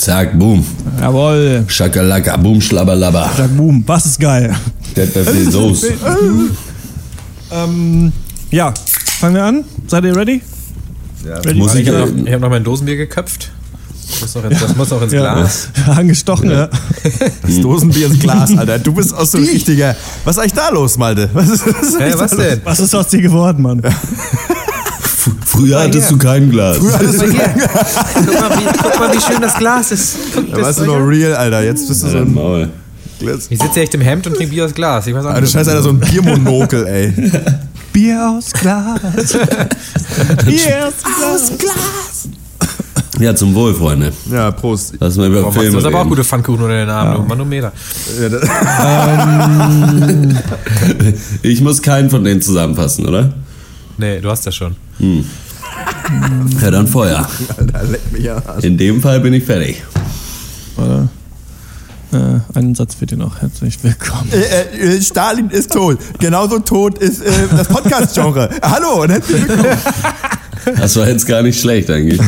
Zack, boom. Jawohl. Schakalaka, boom, schlabberlabber. Sag boom, was ist geil. Pfeffer, Soße. Ähm, ja, fangen wir an. Seid ihr ready? ready? Muss ich Ich habe ja. noch, hab noch mein Dosenbier geköpft. Das muss noch, ins- das muss noch ins Ja. Glas. Angestochen, ja. Das Dosenbier ins Glas, Alter. Du bist auch so ein richtiger. Was ist eigentlich da los, Malte? Was ist, was ist was da los? denn? Was ist aus dir geworden, Mann? Früher hattest du kein Glas. Guck mal, hier. guck, mal, wie, guck mal, wie schön das Glas ist. Guck, Da das warst du noch real, Alter. Jetzt bist du so ein Maul. Glas. Ich sitze echt im Hemd und trinke Bier aus Glas. Ich weiß auch Alter, scheiße, Alter, so ein Biermonokel, ey. Bier aus Glas. Bier aus Glas. Ja, zum Wohl, Freunde. Ja, Prost. Lass mal über Oh, Filme du hast aber auch gute Pfannkuchen unter den Armen, du Manometer. Ja, das- Ich muss keinen von denen zusammenfassen, oder? Nee, du hast das schon. Ja, dann Feuer. Alter, leck mich am Arsch. In dem Fall bin ich fertig. Warte. Äh, einen Satz für dir noch. Herzlich willkommen. Äh, äh, Stalin ist tot. Genauso tot ist äh, das Podcast-Genre. Hallo und herzlich willkommen. Das war jetzt gar nicht schlecht eigentlich.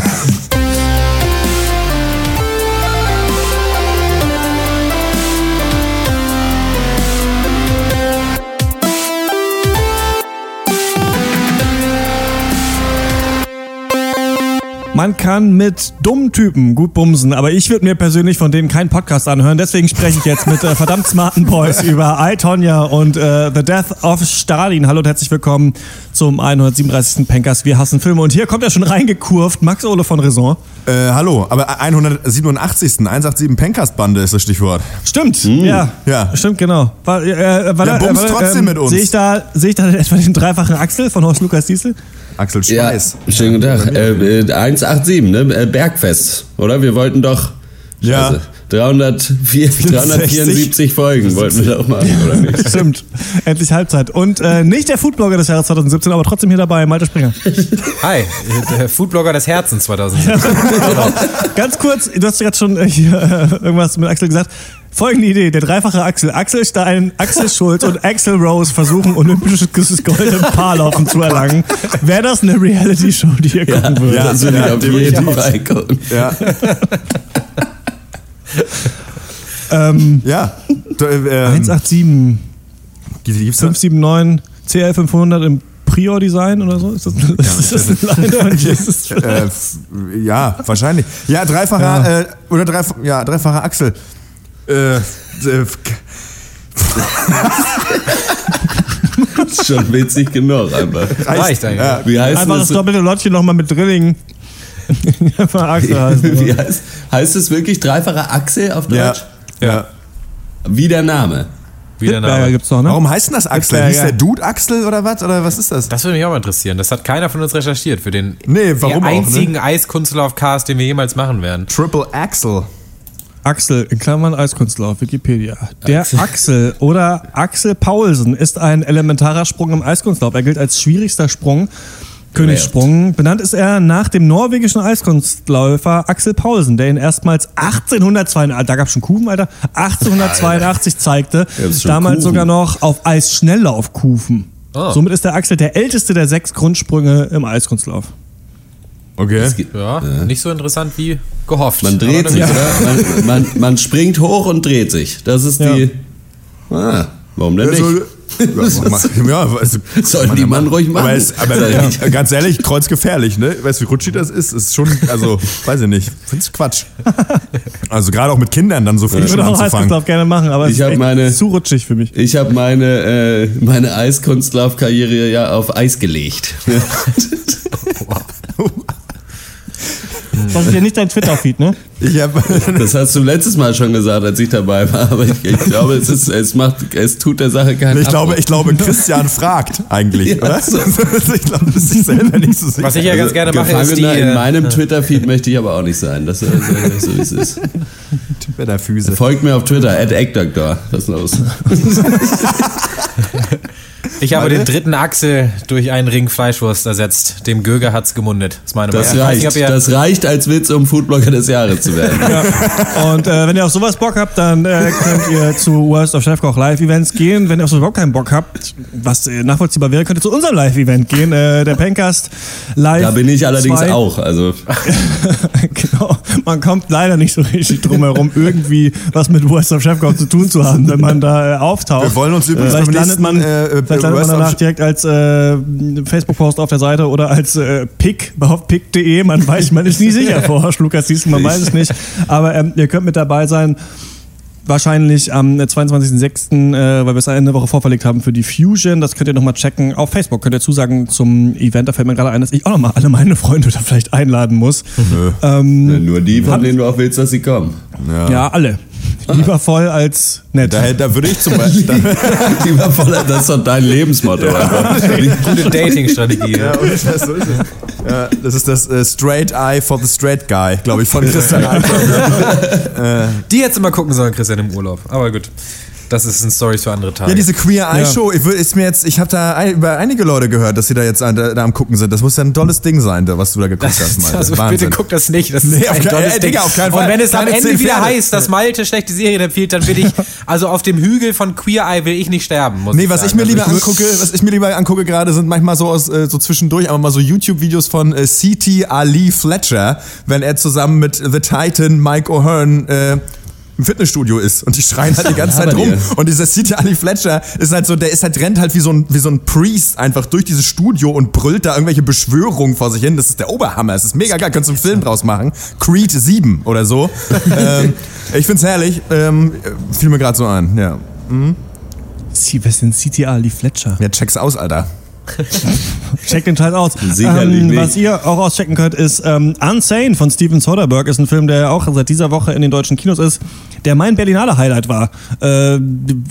Man kann mit dummen Typen gut bumsen, aber ich würde mir persönlich von denen keinen Podcast anhören. Deswegen spreche ich jetzt mit äh, verdammt smarten Boys über I, Tonya und äh, The Death of Stalin. Hallo und herzlich willkommen zum 137. Pencast. Wir hassen Filme. Und hier kommt er schon reingekurvt. Max Ole von Raison. Äh, hallo, aber 187. 187 Pencast-Bande ist das Stichwort. Stimmt, ja. Ja. Stimmt, genau. War, äh, war Ja, da- bumst trotzdem mit uns. Sehe ich, da, sehe ich da etwa den dreifachen Axel von Horst Lukas Diesel? Axel Ja, Schweiß. schönen guten Tag. Äh, äh, 187, ne? Äh, Bergfest, oder? Wir wollten doch. Ja. Scheiße. 304, 374 Folgen wollten wir doch machen, oder nicht? Stimmt. Endlich Halbzeit. Und äh, nicht der Foodblogger des Jahres 2017, aber trotzdem hier dabei, Malte Springer. Hi, der Foodblogger des Herzens 2017. Ganz kurz, du hast gerade schon äh, hier, äh, irgendwas mit Axel gesagt. Folgende Idee, der dreifache Axel. Axel Stein, Axel Schulz und Axel Rose versuchen, olympisches Gold im Paarlaufen zu erlangen. Wäre das eine Reality-Show, die ihr gucken würdet? Ja, will ja, auf jeden auch. Fall gucken. Ja. Ähm, Ja. Du, äh, ähm, 187, gibt's da? 579, CL 500 im Prior-Design oder so? Ist das, ist das von Jesus? äh, ja, wahrscheinlich. Ja, dreifacher, Äh, oder dreif ja, dreifacher Axel. Äh, äh, ist schon witzig genug einfach. Reicht eigentlich. Ja. Wie heißt Einfach das das? doppelte Lottchen nochmal mit Drilling. Einfach Axel heißen. Wie heißt, heißt es wirklich dreifacher Axel auf ja. Deutsch? ja. Wie der Name. Wie der Name. gibt's doch, ne? Warum heißt denn das Axel? Hitler, Hieß ja. der Dude Axel oder was? Oder was ist das? Das würde mich auch mal interessieren. Das hat keiner von uns recherchiert für den Nee, warum auch, ne? einzigen Eiskunstlauf-Cast, den wir jemals machen werden. Triple Axel. Axel, in Klammern Eiskunstlauf, Wikipedia. Der Axel oder Axel Paulsen ist ein elementarer Sprung im Eiskunstlauf. Er gilt als schwierigster Sprung. Königssprung. Benannt ist er nach dem norwegischen Eiskunstläufer Axel Paulsen, der ihn erstmals 1882, da gab es schon Kufen, Alter, 1882 zeigte. Damals Kufen? sogar noch auf Eisschnelllaufkufen. Ah. Somit ist der Axel der älteste der sechs Grundsprünge im Eiskunstlauf. Okay. Gibt- Ja, nicht so interessant wie gehofft. Man dreht sich, gut. oder? Man, man, man springt hoch und dreht sich. Das ist Ja. die. Ah, warum denn Also, nicht? ja, ja, also, Sollen die Mann ruhig machen. aber, es, aber ich. ganz ehrlich, kreuzgefährlich, ne? Weißt du, wie rutschig das ist? Ist schon, also, weiß ich nicht. Find's Quatsch. Also, gerade auch mit Kindern dann so viel Ich schon würde auch. Eiskunstlauf gerne machen, aber Ich es ist meine- zu rutschig für mich. Ich habe meine, äh, meine Eiskunstlaufkarriere ja auf Eis gelegt. Das ist ja nicht dein Twitter-Feed, ne? Ich hab, Das hast du letztes Mal schon gesagt, als ich dabei war. Aber ich, ich glaube, es, ist, es, macht, es tut der Sache keinen ich glaube, ich glaube, Christian fragt eigentlich, Ja, oder? so. ich glaube, das ist sich selber nicht so sicher. Was ich ja ganz gerne mache, ist die. Gefangener in äh, meinem Twitter-Feed möchte ich aber auch nicht sein. Das ist äh, so, wie es ist. mit der Füße. Folgt mir auf Twitter, at. Das ist los. Ich habe Warte. den dritten Axel durch einen Ring Fleischwurst ersetzt. Dem Göger hat's gemundet. Das ist meine Das Meinung. Nicht, reicht. ihr- Das reicht als Witz, um Foodblogger des Jahres zu werden. Und äh, wenn ihr auf sowas Bock habt, dann äh, könnt ihr zu Worst of Chefkoch Live-Events gehen. Wenn ihr auf sowas überhaupt keinen Bock habt, was äh, nachvollziehbar wäre, könnt ihr zu unserem Live-Event gehen. Äh, der Pencast Live. Da bin ich allerdings zwei. auch. Also genau. Man kommt leider nicht so richtig drum herum, irgendwie was mit Worst of Chefkoch zu tun zu haben, wenn man da äh, auftaucht. Wir wollen uns übrigens Vielleicht landet man, nächsten, äh, landet man danach direkt als äh, Facebook-Post auf der Seite oder als äh, Pick auf pick.de. Man weiß, man ist nie sicher vor Lukas Diesel, man weiß es nicht. Aber ähm, ihr könnt mit dabei sein. Wahrscheinlich am 22.06., äh, weil wir es eine Woche vorverlegt haben für die Fusion. Das könnt ihr nochmal checken. Auf Facebook könnt ihr zusagen zum Event. Da fällt mir gerade ein, dass ich auch nochmal alle meine Freunde da vielleicht einladen muss. Ähm, nur die, von denen du auch willst, dass sie kommen. ja. alle. Lieber voll als nett. Da, da würde ich zum Beispiel. Lieber voller, das ist doch dein Lebensmotto. einfach. Gute Dating-Strategie. ja, das, so ist. Ja, das ist das äh, Straight Eye for the Straight Guy, glaube ich, von Christian Alper. Die jetzt immer gucken sollen, Christian, im Urlaub. Aber gut, das ist ein Stories für andere Tage. Ja, diese Queer Eye Show, ich, würd- ist mir jetzt, ich habe da ein, über einige Leute gehört, dass sie da jetzt an, da, da am gucken sind. Das muss ja ein tolles Ding sein, da, was du da geguckt hast, Malte. also Wahnsinn. bitte guck das nicht. Das ist Nee, auf ein kein- tolles ey, Ding. Digga, auf keinen Und Fall. wenn es am Ende wieder Pferde. heißt, dass Malte schlechte Serien empfiehlt, dann will ich, also auf dem Hügel von Queer Eye will ich nicht sterben. Muss Nee, ich was sagen. ich mir Also lieber angucke, was ich mir lieber angucke gerade, sind manchmal so aus äh, so zwischendurch, aber mal so YouTube-Videos von äh, C.T. Ali Fletcher, wenn er zusammen mit The Titan Mike O'Hearn äh, im Fitnessstudio ist und die schreien halt die ganze Zeit rum. Und dieser C.T. Ali Fletcher ist halt so, der ist halt, rennt halt wie so ein, wie so ein Priest einfach durch dieses Studio und brüllt da irgendwelche Beschwörungen vor sich hin. Das ist der Oberhammer. Es ist mega geil. Könntest du einen Film draus machen. Creed 7 oder so. ähm, ich find's herrlich. Ähm, fiel mir gerade so ein, ja. Sie, was sind CTA Lee Fletcher? Ja, check's aus, Alter. Checkt den Scheiß aus. Sicherlich ähm, nicht. Was ihr auch auschecken könnt, ist ähm, Unsane von Steven Soderbergh. Ist ein Film, der auch seit dieser Woche in den deutschen Kinos ist, der mein Berlinale Highlight war. Äh,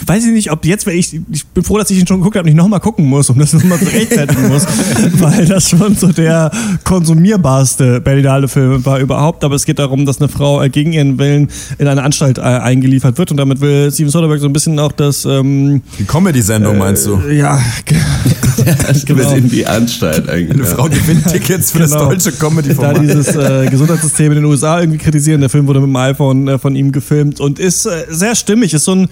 weiß ich nicht, ob jetzt, weil ich, ich bin froh, dass ich ihn schon geguckt habe und nicht nochmal gucken muss, um das nochmal zu rechtfertigen muss, weil das schon so der konsumierbarste Berlinale Film war überhaupt. Aber es geht darum, dass eine Frau äh, gegen ihren Willen in eine Anstalt äh, eingeliefert wird und damit will Steven Soderbergh so ein bisschen auch das, ähm, Die Comedy-Sendung meinst du? ja, Genau. in die Anstalt eigentlich. Eine Frau gewinnt Tickets für das Genau. deutsche da Comedy-Format. dieses äh, Gesundheitssystem in den USA irgendwie kritisieren. Der Film wurde mit dem iPhone äh, von ihm gefilmt und ist äh, sehr stimmig. Ist so ein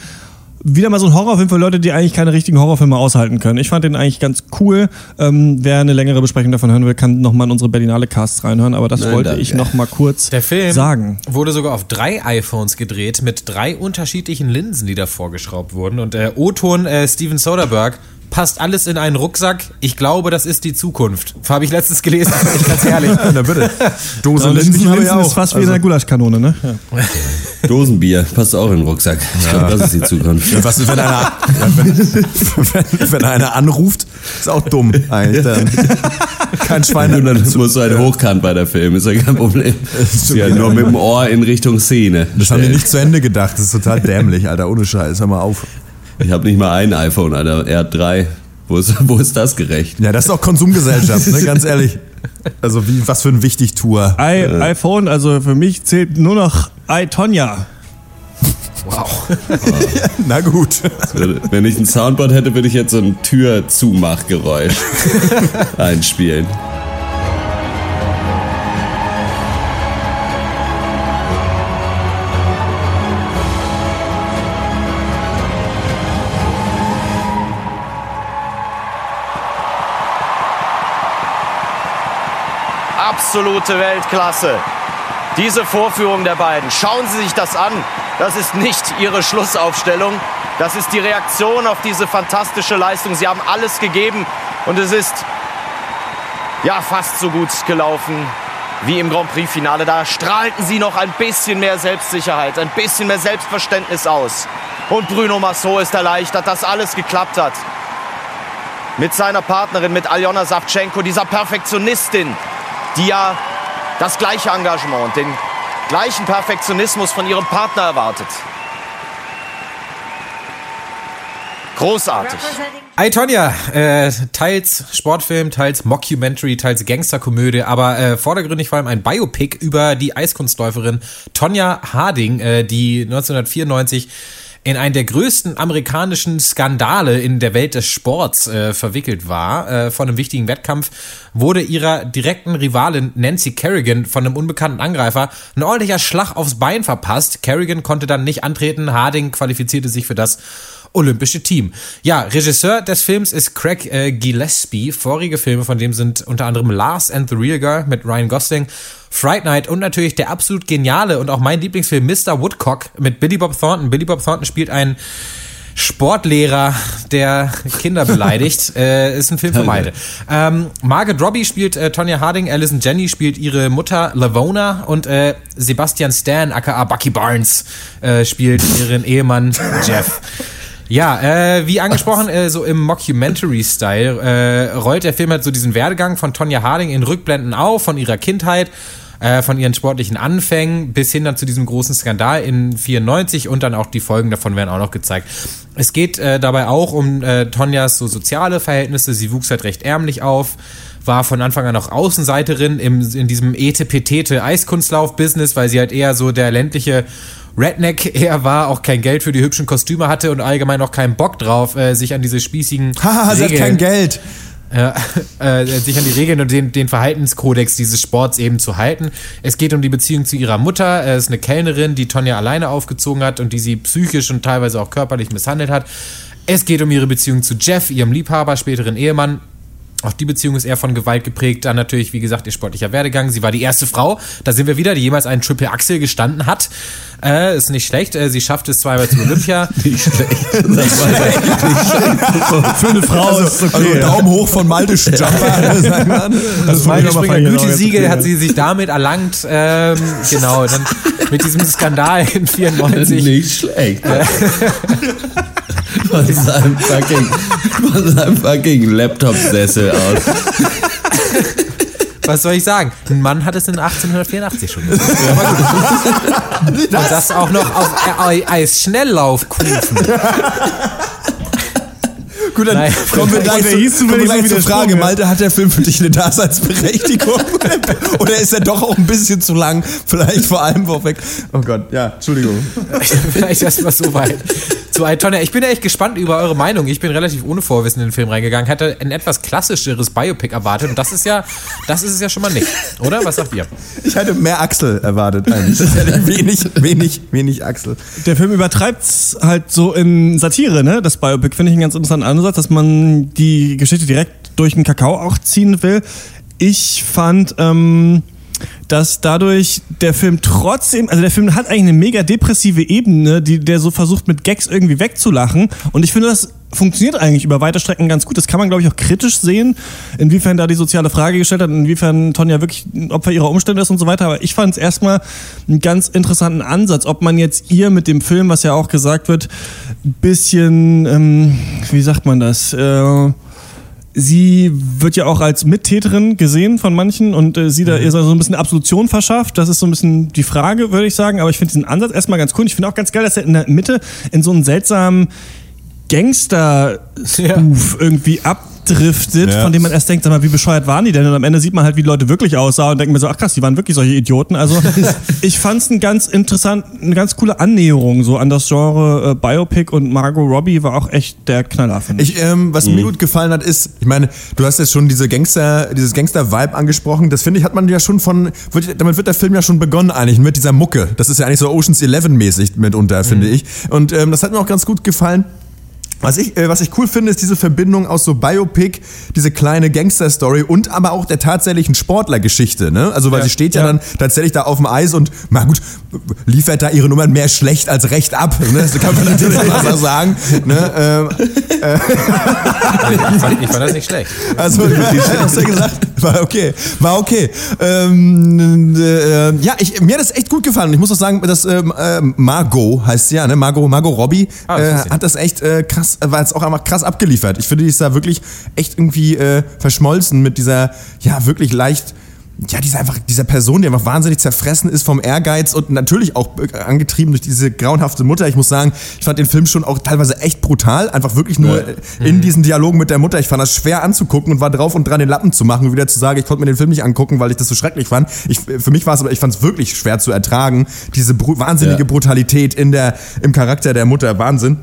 wieder mal so ein Horrorfilm für Leute, die eigentlich keine richtigen Horrorfilme aushalten können. Ich fand den eigentlich ganz cool. Ähm, wer eine längere Besprechung davon hören will, kann nochmal in unsere Berlinale Casts reinhören. Aber das Nein, wollte danke. ich nochmal kurz Der Film sagen. wurde sogar auf drei iPhones gedreht mit drei unterschiedlichen Linsen, die da vorgeschraubt wurden. Und der O-Ton äh, Steven Soderbergh passt alles in einen Rucksack. Ich glaube, das ist die Zukunft. Habe ich letztens gelesen, ich ganz herrlich. Na bitte. Dose Und Linsen Linsen auch. ist fast wie Also, in der Gulaschkanone, ne? Ja. Dosenbier, passt auch in den Rucksack. Ich glaube, das ist die Zukunft. was ist, wenn einer, ja, wenn, wenn, wenn einer anruft, ist auch dumm eigentlich. Dann. Kein Schwein. Und dann musst du halt hochkant bei der Film, ist ja kein Problem. Ja nur mit dem Ohr in Richtung Szene. Das haben die nicht zu Ende gedacht. Das ist total dämlich, Alter. Ohne Scheiß. Hör mal auf. Ich habe nicht mal ein iPhone, Alter. Er hat drei. Wo ist, wo ist das gerecht? Ja, das ist auch Konsumgesellschaft, ne? ganz ehrlich. Also wie, was für ein Wichtigtour. I, iPhone, also für mich zählt nur noch iTonya. Wow. Na gut. Wenn ich ein Soundboard hätte, würde ich jetzt so ein Tür-Zumach-Geräusch einspielen. Absolute Weltklasse. Diese Vorführung der beiden, schauen Sie sich das an. Das ist nicht Ihre Schlussaufstellung. Das ist die Reaktion auf diese fantastische Leistung. Sie haben alles gegeben und es ist ja fast so gut gelaufen wie im Grand Prix-Finale. Da strahlten sie noch ein bisschen mehr Selbstsicherheit, ein bisschen mehr Selbstverständnis aus. Und Bruno Massot ist erleichtert, dass alles geklappt hat. Mit seiner Partnerin, mit Aljona Savchenko, dieser Perfektionistin, die ja das gleiche Engagement und den gleichen Perfektionismus von ihrem Partner erwartet. Großartig. Hey Tonja, äh, teils Sportfilm, teils Mockumentary, teils Gangsterkomödie, aber äh, vordergründig vor allem ein Biopic über die Eiskunstläuferin Tonja Harding, äh, die 1994 in einen der größten amerikanischen Skandale in der Welt des Sports äh, verwickelt war. Äh, von einem wichtigen Wettkampf wurde ihrer direkten Rivalin Nancy Kerrigan von einem unbekannten Angreifer ein ordentlicher Schlag aufs Bein verpasst. Kerrigan konnte dann nicht antreten. Harding qualifizierte sich für das olympische Team. Ja, Regisseur des Films ist Craig äh, Gillespie. Vorige Filme von dem sind unter anderem Lars and the Real Girl mit Ryan Gosling, Fright Night und natürlich der absolut geniale und auch mein Lieblingsfilm Mr. Woodcock mit Billy Bob Thornton. Billy Bob Thornton spielt einen Sportlehrer, der Kinder beleidigt, äh, ist ein Film für beide. Ähm, Margaret Robbie spielt äh, Tonya Harding, Alison Jenny spielt ihre Mutter Lavona und äh, Sebastian Stan, aka Bucky Barnes, äh, spielt ihren Ehemann Jeff. Ja, äh, wie angesprochen, äh, so im Mockumentary-Style äh, rollt der Film halt so diesen Werdegang von Tonya Harding in Rückblenden auf, von ihrer Kindheit, äh, von ihren sportlichen Anfängen bis hin dann zu diesem großen Skandal in 94 und dann auch die Folgen davon werden auch noch gezeigt. Es geht äh, dabei auch um äh, Tonjas so soziale Verhältnisse. Sie wuchs halt recht ärmlich auf, war von Anfang an auch Außenseiterin im, in diesem etepetete Eiskunstlauf-Business, weil sie halt eher so der ländliche Redneck eher war, auch kein Geld für die hübschen Kostüme hatte und allgemein auch keinen Bock drauf, äh, sich an diese spießigen Haha, sie hat Regeln- kein Geld. ja, äh, sich an die Regeln und den, den Verhaltenskodex dieses Sports eben zu halten. Es geht um die Beziehung zu ihrer Mutter. Es ist eine Kellnerin, die Tonja alleine aufgezogen hat und die sie psychisch und teilweise auch körperlich misshandelt hat. Es geht um ihre Beziehung zu Jeff, ihrem Liebhaber, späteren Ehemann. Auch die Beziehung ist eher von Gewalt geprägt. Dann natürlich, wie gesagt, ihr sportlicher Werdegang. Sie war die erste Frau, da sind wir wieder, die jemals einen Triple Axel gestanden hat. Äh, ist nicht schlecht. Äh, sie schafft es zweimal zu Olympia. Nicht schlecht. Das war echt nicht schlecht. Für eine Frau ist es Also okay. Daumen hoch von maldischen Jumper. mal. Also Malte Springer Gütesiegel hat sie sich damit erlangt. Ähm, genau, dann mit diesem Skandal in 94. Nicht schlecht. Von seinem fucking, von seinem fucking Laptop-Sessel aus. Was soll ich sagen? Ein Mann hat es in 1884 schon gemacht. Und das auch noch auf Ei- Eis-Schnelllaufkufen. Gut, dann Nein. kommen wir gleich, zu, hieß kommen wir gleich zur Frage. Sprung, ja. Malte, hat der Film für dich eine Daseinsberechtigung? Oder ist er doch auch ein bisschen zu lang? Vielleicht vor allem vorweg. Oh Gott, ja, Entschuldigung. Vielleicht erstmal so weit. Zu Altonia. Ich bin echt gespannt über eure Meinung. Ich bin relativ ohne Vorwissen in den Film reingegangen. Hätte ein etwas klassischeres Biopic erwartet. Und das ist ja, das ist es ja schon mal nicht. Oder? Was sagt ihr? Ich hätte mehr Axel erwartet eigentlich. Das hätte wenig, wenig, wenig Axel. Der Film übertreibt halt so in Satire, ne? Das Biopic finde ich einen ganz interessanten Ansatz, dass man die Geschichte direkt durch den Kakao auch ziehen will. Ich fand, ähm, dass dadurch der Film trotzdem, also der Film hat eigentlich eine mega depressive Ebene, die der so versucht mit Gags irgendwie wegzulachen. Und ich finde, das funktioniert eigentlich über weite Strecken ganz gut. Das kann man, glaube ich, auch kritisch sehen, inwiefern da die soziale Frage gestellt hat, inwiefern Tonja wirklich ein Opfer ihrer Umstände ist und so weiter. Aber ich fand es erstmal einen ganz interessanten Ansatz, ob man jetzt ihr mit dem Film, was ja auch gesagt wird, ein bisschen, ähm, wie sagt man das, äh, Sie wird ja auch als Mittäterin gesehen von manchen und äh, sie da ihr so ein bisschen Absolution verschafft. Das ist so ein bisschen die Frage, würde ich sagen. Aber ich finde diesen Ansatz erstmal ganz cool. Ich finde auch ganz geil, dass er in der Mitte in so einen seltsamen Gangster-Spoof irgendwie abdriftet, Ja. von dem man erst denkt, sag mal, wie bescheuert waren die denn? Und am Ende sieht man halt, wie die Leute wirklich aussahen und denkt mir so, ach krass, die waren wirklich solche Idioten. Also ich fand es ein ganz interessant, eine ganz coole Annäherung so an das Genre äh, Biopic und Margot Robbie war auch echt der Knaller, finde ich. Ich, ähm, was mir gut gefallen hat, ist, ich meine, du hast jetzt schon diese Gangster, dieses Gangster-Vibe angesprochen. Das finde ich, hat man ja schon von, wird, damit wird der Film ja schon begonnen eigentlich, mit dieser Mucke. Das ist ja eigentlich so Oceans 11-mäßig mitunter, finde ich. Und ähm, das hat mir auch ganz gut gefallen. Was ich, äh, was ich cool finde, ist diese Verbindung aus so Biopic, diese kleine Gangster-Story und aber auch der tatsächlichen Sportlergeschichte, ne? Also, weil Ja. sie steht ja, Ja. dann tatsächlich da auf dem Eis und, na gut, liefert da ihre Nummern mehr schlecht als recht ab, ne? Das kann man natürlich mal so sagen, ne? Ähm, Ich fand, ich fand das nicht schlecht. also, hast du gesagt? War okay. War okay. Ähm, äh, ja, ich, mir hat das echt gut gefallen. Ich muss auch sagen, dass ähm, äh, Margot heißt sie ja, ne? Margot, Margot Robbie Ah, das äh, hat das echt äh, krass, war jetzt auch einfach krass abgeliefert. Ich finde, die ist da wirklich echt irgendwie äh, verschmolzen mit dieser, ja, wirklich leicht ja, dieser einfach, dieser Person, die einfach wahnsinnig zerfressen ist vom Ehrgeiz und natürlich auch äh, angetrieben durch diese grauenhafte Mutter. Ich muss sagen, ich fand den Film schon auch teilweise echt brutal, einfach wirklich nur Ja. äh, in diesen Dialogen mit der Mutter. Ich fand das schwer anzugucken und war drauf und dran, den Lappen zu machen und wieder zu sagen, ich konnte mir den Film nicht angucken, weil ich das so schrecklich fand. Ich, für mich war es aber, ich fand es wirklich schwer zu ertragen, diese bru wahnsinnige Ja. Brutalität in der, im Charakter der Mutter. Wahnsinn.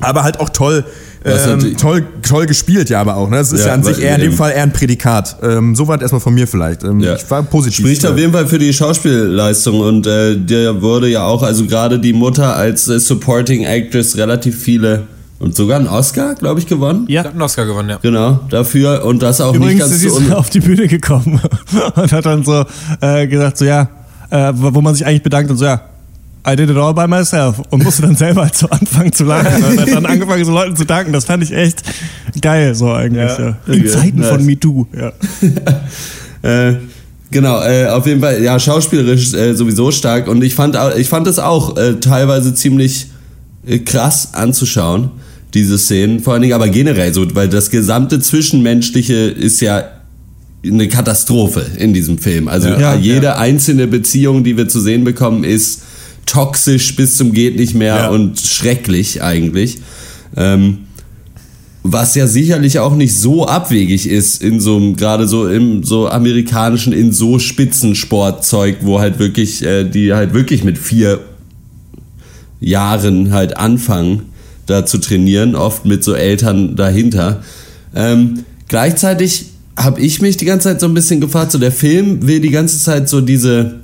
Aber halt auch toll, ähm, toll, toll gespielt ja aber auch. Ne? Das ist ja, Ja, an sich eher in dem Fall eher ein Prädikat. Ähm, so weit erstmal von mir vielleicht. Ähm, Ja. Ich war positiv. Spricht auf jeden Fall für die Schauspielleistung und äh, der wurde ja auch, also gerade die Mutter als äh, Supporting Actress relativ viele und sogar einen Oscar, glaube ich, gewonnen. Ja. Hat einen Oscar gewonnen, ja. Genau, dafür und das auch nicht Übrigens ganz ist sie so un auf die Bühne gekommen und hat dann so äh, gesagt, so ja, äh, wo man sich eigentlich bedankt und so ja, I did it all by myself und musste dann selber halt so anfangen zu lachen und dann angefangen so Leuten zu danken. Das fand ich echt geil so eigentlich. Ja. In Okay, Zeiten von nice. MeToo. Ja. Äh, genau, äh, auf jeden Fall, ja, schauspielerisch äh, sowieso stark und ich fand, ich fand es auch äh, teilweise ziemlich äh, krass anzuschauen, diese Szenen, vor allen Dingen aber generell so, weil das gesamte Zwischenmenschliche ist ja eine Katastrophe in diesem Film. Also Ja. jede einzelne Beziehung, die wir zu sehen bekommen, ist toxisch bis zum geht nicht mehr Ja. und schrecklich eigentlich. Ähm, was ja sicherlich auch nicht so abwegig ist in so einem, gerade so im so amerikanischen, in so Spitzensportzeug, wo halt wirklich, äh, die halt wirklich mit vier Jahren halt anfangen, da zu trainieren, oft mit so Eltern dahinter. Ähm, gleichzeitig habe ich mich die ganze Zeit so ein bisschen gefragt, so der Film will die ganze Zeit so diese,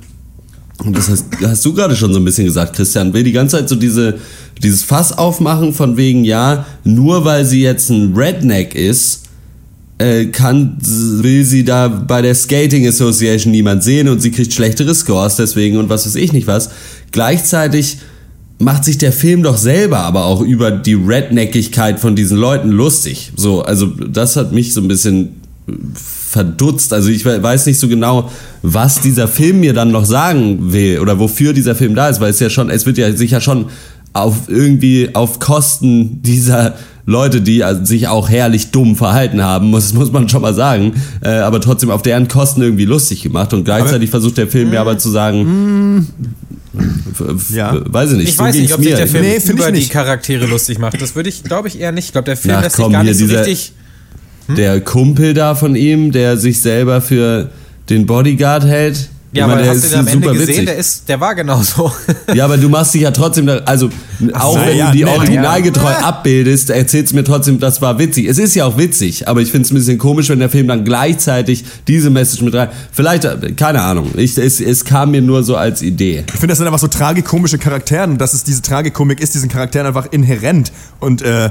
und das hast, hast du gerade schon so ein bisschen gesagt, Christian, will die ganze Zeit so diese, dieses Fass aufmachen von wegen, ja, nur weil sie jetzt ein Redneck ist, äh, kann, will sie da bei der Skating Association niemand sehen und sie kriegt schlechtere Scores deswegen und was weiß ich nicht was. Gleichzeitig macht sich der Film doch selber aber auch über die Redneckigkeit von diesen Leuten lustig. So, also das hat mich so ein bisschen verdutzt. Also ich we- weiß nicht so genau, was dieser Film mir dann noch sagen will oder wofür dieser Film da ist, weil es ja schon, es wird ja sicher schon auf irgendwie auf Kosten dieser Leute, die also sich auch herrlich dumm verhalten haben, muss, muss man schon mal sagen, äh, aber trotzdem auf deren Kosten irgendwie lustig gemacht und gleichzeitig versucht der Film mir aber zu sagen, f- Ja. weiß ich nicht, Ich so weiß nicht, ob sich der Film Nee, über die. Charaktere lustig macht. Das würde ich, glaube ich, eher nicht. Ich glaube, der Film Ach, lässt komm, sich gar nicht so dieser- richtig. Der Kumpel da von ihm, der sich selber für den Bodyguard hält. Ich Ja, meine, aber der hast du ist den am Ende gesehen? witzig. Der, ist, der war genauso. Ja, aber du machst dich ja trotzdem, da, also auch so, wenn ja, du die nee, originalgetreu abbildest, erzählst du mir trotzdem, das war witzig. Es ist ja auch witzig, aber ich finde es ein bisschen komisch, wenn der Film dann gleichzeitig diese Message mit rein. Vielleicht, keine Ahnung, ich, es, es kam mir nur so als Idee. Ich finde, das sind einfach so tragikomische Charaktere und dass es diese Tragikomik ist, diesen Charakteren einfach inhärent. Und äh,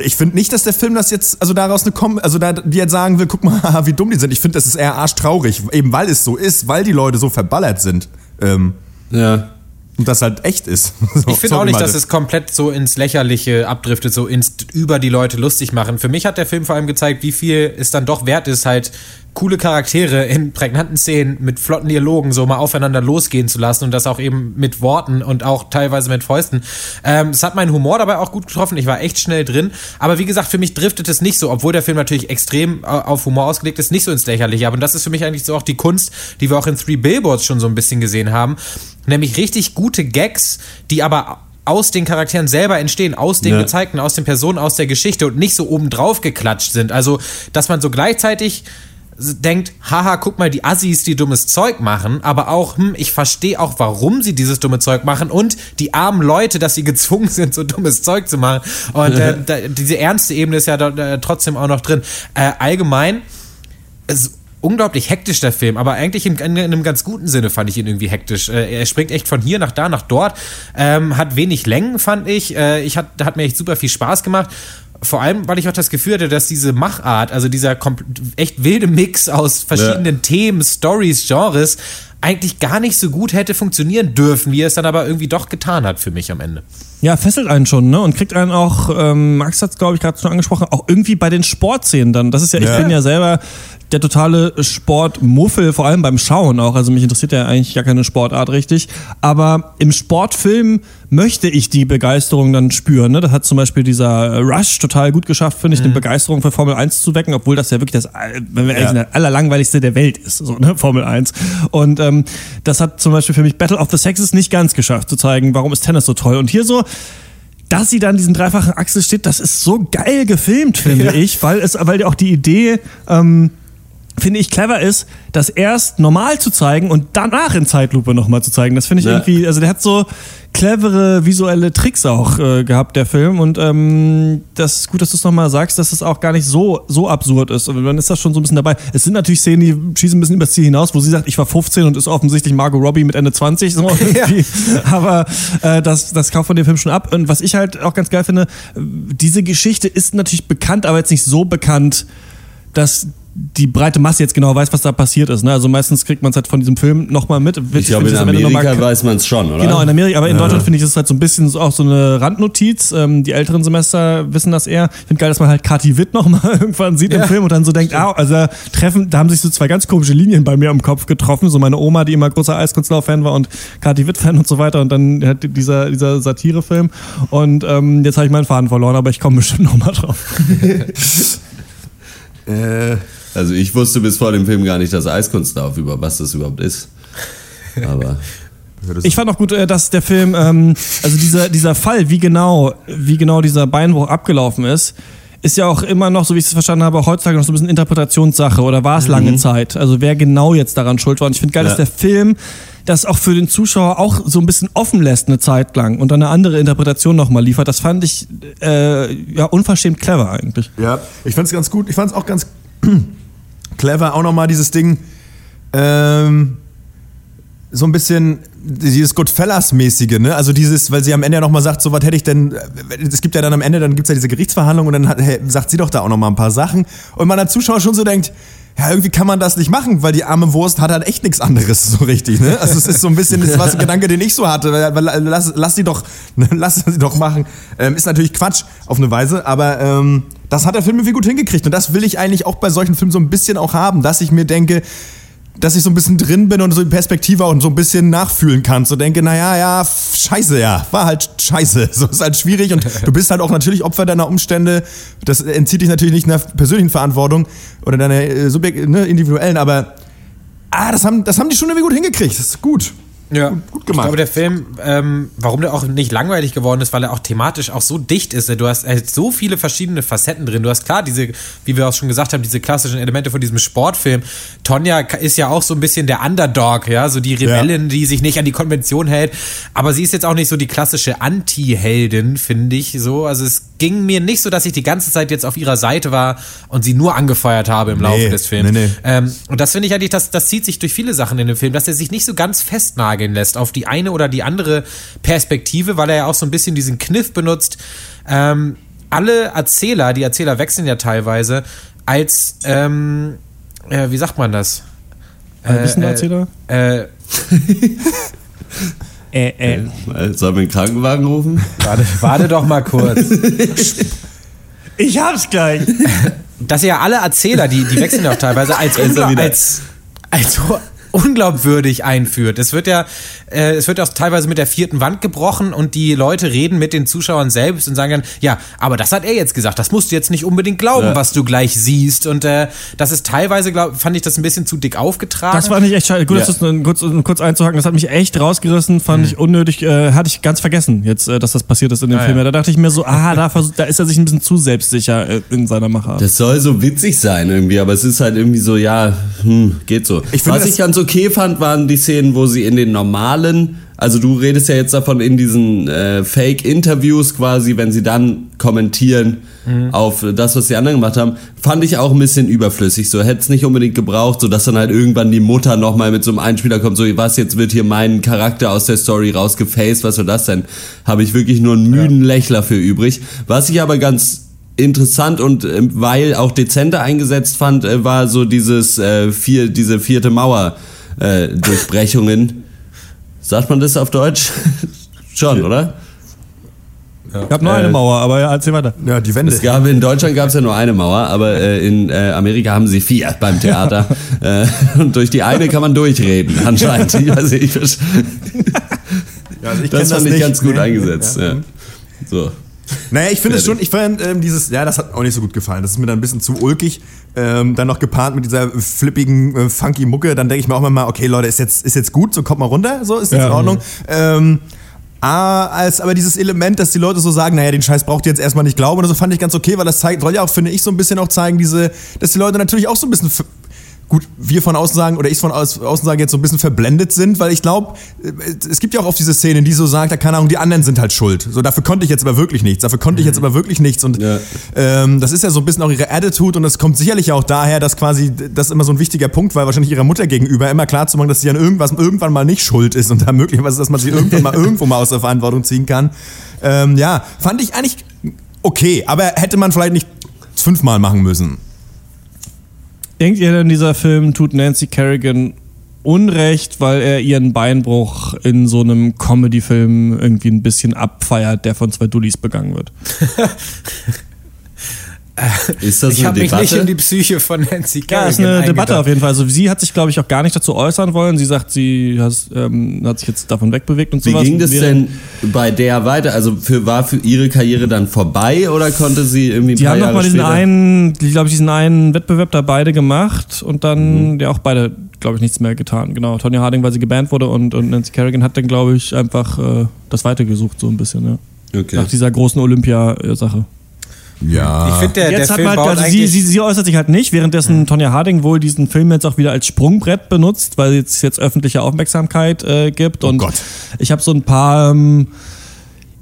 ich finde nicht, dass der Film das jetzt, also daraus eine Kom also da, die jetzt sagen will, guck mal, wie dumm die sind. Ich finde, das ist eher arschtraurig, eben weil es so ist, weil die Leute so verballert sind. Ähm, Ja. und das halt echt ist. So, Ich finde auch nicht, Malte. dass es komplett so ins Lächerliche abdriftet, so ins über die Leute lustig machen. Für mich hat der Film vor allem gezeigt, wie viel es dann doch wert ist, halt coole Charaktere in prägnanten Szenen mit flotten Dialogen so mal aufeinander losgehen zu lassen und das auch eben mit Worten und auch teilweise mit Fäusten. Ähm, es hat meinen Humor dabei auch gut getroffen. Ich war echt schnell drin. Aber wie gesagt, für mich driftet es nicht so, obwohl der Film natürlich extrem äh, auf Humor ausgelegt ist, nicht so ins Lächerliche. Aber das ist für mich eigentlich so auch die Kunst, die wir auch in Three Billboards schon so ein bisschen gesehen haben. Nämlich richtig gute Gags, die aber aus den Charakteren selber entstehen, aus den Ja. gezeigten, aus den Personen, aus der Geschichte und nicht so obendrauf geklatscht sind. Also, dass man so gleichzeitig denkt, haha, guck mal, die Assis, die dummes Zeug machen, aber auch, hm, ich verstehe auch, warum sie dieses dumme Zeug machen und die armen Leute, dass sie gezwungen sind, so dummes Zeug zu machen. Und äh, da, diese ernste Ebene ist ja da, da, trotzdem auch noch drin. Äh, allgemein, es ist unglaublich hektisch, der Film, aber eigentlich in, in einem ganz guten Sinne fand ich ihn irgendwie hektisch. Äh, er springt echt von hier nach da, nach dort, ähm, hat wenig Längen, fand ich. Äh, ich hat, hat mir echt super viel Spaß gemacht. Vor allem, weil ich auch das Gefühl hatte, dass diese Machart, also dieser echt wilde Mix aus verschiedenen Themen, Stories, Genres, eigentlich gar nicht so gut hätte funktionieren dürfen, wie er es dann aber irgendwie doch getan hat für mich am Ende. Ja, fesselt einen schon, ne? Und kriegt einen auch, ähm, Max hat es, glaube ich, gerade schon angesprochen, auch irgendwie bei den Sportszenen dann. Das ist ja, ich Ja. bin ja selber der totale Sportmuffel, vor allem beim Schauen auch. Also mich interessiert ja eigentlich gar keine Sportart richtig. Aber im Sportfilm möchte ich die Begeisterung dann spüren. Ne? Das hat zum Beispiel dieser Rush total gut geschafft, finde ich, mhm. eine Begeisterung für Formel 1 zu wecken, obwohl das ja wirklich das, wenn wir ehrlich sind, das allerlangweiligste der Welt ist, so, ne? Formel 1. Und ähm, das hat zum Beispiel für mich Battle of the Sexes nicht ganz geschafft, zu zeigen, warum ist Tennis so toll. Und hier so, dass sie dann diesen dreifachen Achsel steht, das ist so geil gefilmt, finde ja. ich, weil es, weil auch die Idee ähm, finde ich clever ist, das erst normal zu zeigen und danach in Zeitlupe nochmal zu zeigen. Das finde ich ja. irgendwie, also der hat so clevere visuelle Tricks auch äh, gehabt, der Film. Und ähm, das ist gut, dass du es nochmal sagst, dass es auch gar nicht so, so absurd ist. Und dann ist das schon so ein bisschen dabei. Es sind natürlich Szenen, die schießen ein bisschen übers Ziel hinaus, wo sie sagt, ich war 15 und ist offensichtlich Margot Robbie mit Ende 20. So ja. Aber äh, das, das kauft von dem Film schon ab. Und was ich halt auch ganz geil finde, diese Geschichte ist natürlich bekannt, aber jetzt nicht so bekannt, dass die breite Masse jetzt genau weiß, was da passiert ist. Ne? Also meistens kriegt man es halt von diesem Film nochmal mit. Witzig ich glaube, in Amerika weiß man es schon, oder? Genau, in Amerika, aber in ja. Deutschland finde ich, es halt so ein bisschen so, auch so eine Randnotiz. Ähm, die älteren Semester wissen das eher. Ich finde geil, dass man halt Kati Witt nochmal irgendwann sieht ja. im Film und dann so denkt, ah, also treffen, da haben sich so zwei ganz komische Linien bei mir im Kopf getroffen. So meine Oma, die immer großer Eiskunstlauf-Fan war und Kati Witt-Fan und so weiter und dann halt dieser, dieser Satire-Film. Und ähm, jetzt habe ich meinen Faden verloren, aber ich komme bestimmt nochmal drauf. äh... Also ich wusste bis vor dem Film gar nicht, dass Eiskunstlauf über was das überhaupt ist. Aber ich fand auch gut, äh, dass der Film, ähm, also dieser, dieser Fall, wie genau, wie genau dieser Beinbruch abgelaufen ist, ist ja auch immer noch, so wie ich es verstanden habe, heutzutage noch so ein bisschen Interpretationssache oder war es mhm. lange Zeit? Also wer genau jetzt daran schuld war. Und ich finde geil, ja. dass der Film das auch für den Zuschauer auch so ein bisschen offen lässt eine Zeit lang und dann eine andere Interpretation nochmal liefert. Das fand ich äh, ja unverschämt clever eigentlich. Ja, ich fand es ganz gut. Ich fand es auch ganz clever auch nochmal dieses Ding, ähm, so ein bisschen dieses Goodfellas-mäßige, ne? Also dieses, weil sie am Ende ja nochmal sagt, so was hätte ich denn, es gibt ja dann am Ende, dann gibt es ja diese Gerichtsverhandlung und dann hat, hey, sagt sie doch da auch nochmal ein paar Sachen und man als Zuschauer schon so denkt, ja, irgendwie kann man das nicht machen, weil die arme Wurst hat halt echt nichts anderes so richtig, ne? Also es ist so ein bisschen das was ein Gedanke, den ich so hatte, weil, lass, lass sie doch, lass sie doch machen. Ähm, ist natürlich Quatsch auf eine Weise, aber ähm, das hat der Film irgendwie gut hingekriegt. Und das will ich eigentlich auch bei solchen Filmen so ein bisschen auch haben, dass ich mir denke, dass ich so ein bisschen drin bin und so die Perspektive auch so ein bisschen nachfühlen kann. So denke, naja, ja, scheiße, ja, war halt scheiße. So ist halt schwierig und du bist halt auch natürlich Opfer deiner Umstände. Das entzieht dich natürlich nicht einer persönlichen Verantwortung oder deiner äh, subjekt, ne, individuellen, aber ah, das haben, das haben die schon irgendwie gut hingekriegt. Das ist gut. Ja, gut, gemacht. Ich glaube, der Film, ähm, warum der auch nicht langweilig geworden ist, weil er auch thematisch auch so dicht ist. Du hast halt so viele verschiedene Facetten drin. Du hast klar diese, wie wir auch schon gesagt haben, diese klassischen Elemente von diesem Sportfilm. Tonja ist ja auch so ein bisschen der Underdog, ja, so die Rebellin, ja. die sich nicht an die Konvention hält. Aber sie ist jetzt auch nicht so die klassische Anti-Heldin, finde ich so. Also es ging mir nicht so, dass ich die ganze Zeit jetzt auf ihrer Seite war und sie nur angefeuert habe im Laufe nee, des Films. Nee, nee. Ähm, und das finde ich eigentlich, das, das zieht sich durch viele Sachen in dem Film, dass er sich nicht so ganz festnagelt nageln lässt auf die eine oder die andere Perspektive, weil er ja auch so ein bisschen diesen Kniff benutzt. Ähm, alle Erzähler, die Erzähler wechseln ja teilweise, als, ähm, äh, wie sagt man das? Ein bisschen äh, Erzähler? Äh, äh, äh. äh Sollen wir einen Krankenwagen rufen? Warte, warte doch mal kurz. ich hab's gleich. Dass ja alle Erzähler, die, die wechseln ja auch teilweise als, als, als, unglaubwürdig einführt. Es wird ja, äh, es wird auch teilweise mit der vierten Wand gebrochen und die Leute reden mit den Zuschauern selbst und sagen dann, ja, aber das hat er jetzt gesagt, das musst du jetzt nicht unbedingt glauben, ja. was du gleich siehst. Und äh, das ist teilweise, glaub, fand ich das ein bisschen zu dick aufgetragen. Das war nicht echt schade. Gut, ja. das kurz, kurz einzuhaken, das hat mich echt rausgerissen, fand mhm. ich unnötig, äh, hatte ich ganz vergessen jetzt, äh, dass das passiert ist in dem ja, Film. Da dachte ich mir so, ah, da, da ist er sich ein bisschen zu selbstsicher äh, in seiner Macher. Das soll so witzig sein irgendwie, aber es ist halt irgendwie so, ja, hm, geht so. Ich was ich ganz okay fand, waren die Szenen, wo sie in den normalen, also du redest ja jetzt davon in diesen äh, Fake-Interviews quasi, wenn sie dann kommentieren mhm. auf das, was die anderen gemacht haben, fand ich auch ein bisschen überflüssig. So hätte es nicht unbedingt gebraucht, so dass dann halt irgendwann die Mutter nochmal mit so einem Einspieler kommt, so was, jetzt wird hier mein Charakter aus der Story rausgefaced, was soll das denn? Habe ich wirklich nur einen müden ja. Lächler für übrig. Was ich aber ganz interessant und äh, weil auch dezenter eingesetzt fand, äh, war so dieses äh, vier, diese vierte Mauer äh, Durchbrechungen. Sagt man das auf Deutsch? Schon, oder? Ich habe nur eine Mauer, aber ja, erzähl weiter. Ja, die Wände. Es gab, in Deutschland gab es ja nur eine Mauer, aber äh, in äh, Amerika haben sie vier beim Theater. äh, und durch die eine kann man durchreden, anscheinend. Ich weiß nicht, ich, Ja, also ich das fand ich nicht. ganz gut Nee. eingesetzt. Ja. Ja. So. Naja, ich finde es schon, ich fand ähm, dieses, ja, das hat auch nicht so gut gefallen. Das ist mir dann ein bisschen zu ulkig. Ähm, dann noch gepaart mit dieser flippigen, äh, funky Mucke. Dann denke ich mir auch immer mal, okay, Leute, ist jetzt, ist jetzt gut, so kommt mal runter, so ist jetzt Ja. in Ordnung. Ähm, Ah, als, aber dieses Element, dass die Leute so sagen, naja, den Scheiß braucht ihr jetzt erstmal nicht glauben oder so, fand ich ganz okay, weil das zeigt, soll ja auch, finde ich, so ein bisschen auch zeigen, diese, dass die Leute natürlich auch so ein bisschen, gut, wir von außen sagen, oder ich von außen sagen jetzt so ein bisschen verblendet sind, weil ich glaube, es gibt ja auch oft diese Szenen, die so sagt, ja, keine Ahnung, die anderen sind halt schuld. So, dafür konnte ich jetzt aber wirklich nichts, dafür konnte ich jetzt aber wirklich nichts und Ja. ähm, das ist ja so ein bisschen auch ihre Attitude und das kommt sicherlich auch daher, dass quasi das immer so ein wichtiger Punkt war, wahrscheinlich ihrer Mutter gegenüber, immer klar zu machen, dass sie an irgendwas irgendwann mal nicht schuld ist und da möglicherweise, dass man sie irgendwann mal irgendwo mal aus der Verantwortung ziehen kann. Ähm, ja, fand ich eigentlich okay, aber hätte man vielleicht nicht fünfmal machen müssen. Denkt ihr denn, dieser Film tut Nancy Kerrigan Unrecht, weil er ihren Beinbruch in so einem Comedy-Film irgendwie ein bisschen abfeiert, der von zwei Dullis begangen wird? Ist das Ich eine habe mich nicht in die Debatte? Psyche von Nancy Ja, Kerrigan ist eine. Debatte auf jeden Fall. Also sie hat sich, glaube ich, auch gar nicht dazu äußern wollen. Sie sagt, sie has, ähm, hat sich jetzt davon wegbewegt und Wie sowas. ging das denn bei der weiter? Also für, war für ihre Karriere dann vorbei oder konnte sie irgendwie Die paar haben noch Jahre mal diesen einen, glaube ich, diesen einen Wettbewerb da beide gemacht und dann ja auch beide, glaube ich, nichts mehr getan. Genau, Tonya Harding, weil sie gebannt wurde und, und Nancy Kerrigan hat dann, glaube ich, einfach äh, das weitergesucht so ein bisschen, ja. Okay. Nach dieser großen Olympia-Sache. Ja. Ich finde, der, der Jetzt hat Film halt, also sie, sie, sie äußert sich halt nicht, währenddessen Tonya Harding wohl diesen Film jetzt auch wieder als Sprungbrett benutzt, weil es jetzt öffentliche Aufmerksamkeit äh, gibt. Und Gott. ich habe so ein paar ähm,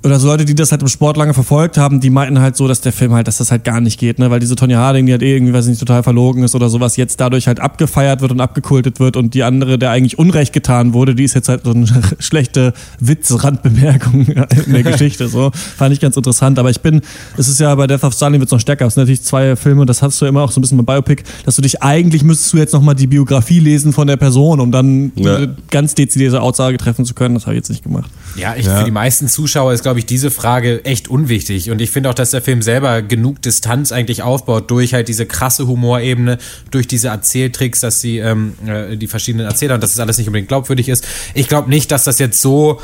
oder so Leute, die das halt im Sport lange verfolgt haben, die meinten halt so, dass der Film halt, dass das halt gar nicht geht, ne? Weil diese Tonya Harding, die halt eh irgendwie, weiß ich nicht, total verlogen ist oder sowas, jetzt dadurch halt abgefeiert wird und abgekultet wird und die andere, der eigentlich Unrecht getan wurde, die ist jetzt halt so eine schlechte Witz-Randbemerkung in der Geschichte. So fand ich ganz interessant. Aber ich bin, es ist ja bei Death of Stalin wird es noch stärker. Es sind natürlich zwei Filme, das hast du immer auch so ein bisschen beim Biopic, dass du dich eigentlich müsstest du jetzt nochmal die Biografie lesen von der Person, um dann Ja. eine ganz dezidierte Aussage treffen zu können. Das habe ich jetzt nicht gemacht. Ja, ich, für die meisten Zuschauer ist, glaube ich, diese Frage echt unwichtig. Und ich finde auch, dass der Film selber genug Distanz eigentlich aufbaut durch halt diese krasse Humorebene, durch diese Erzähltricks, dass sie ähm, äh, die verschiedenen Erzähler und dass es alles nicht unbedingt glaubwürdig ist. Ich glaube nicht, dass das jetzt so,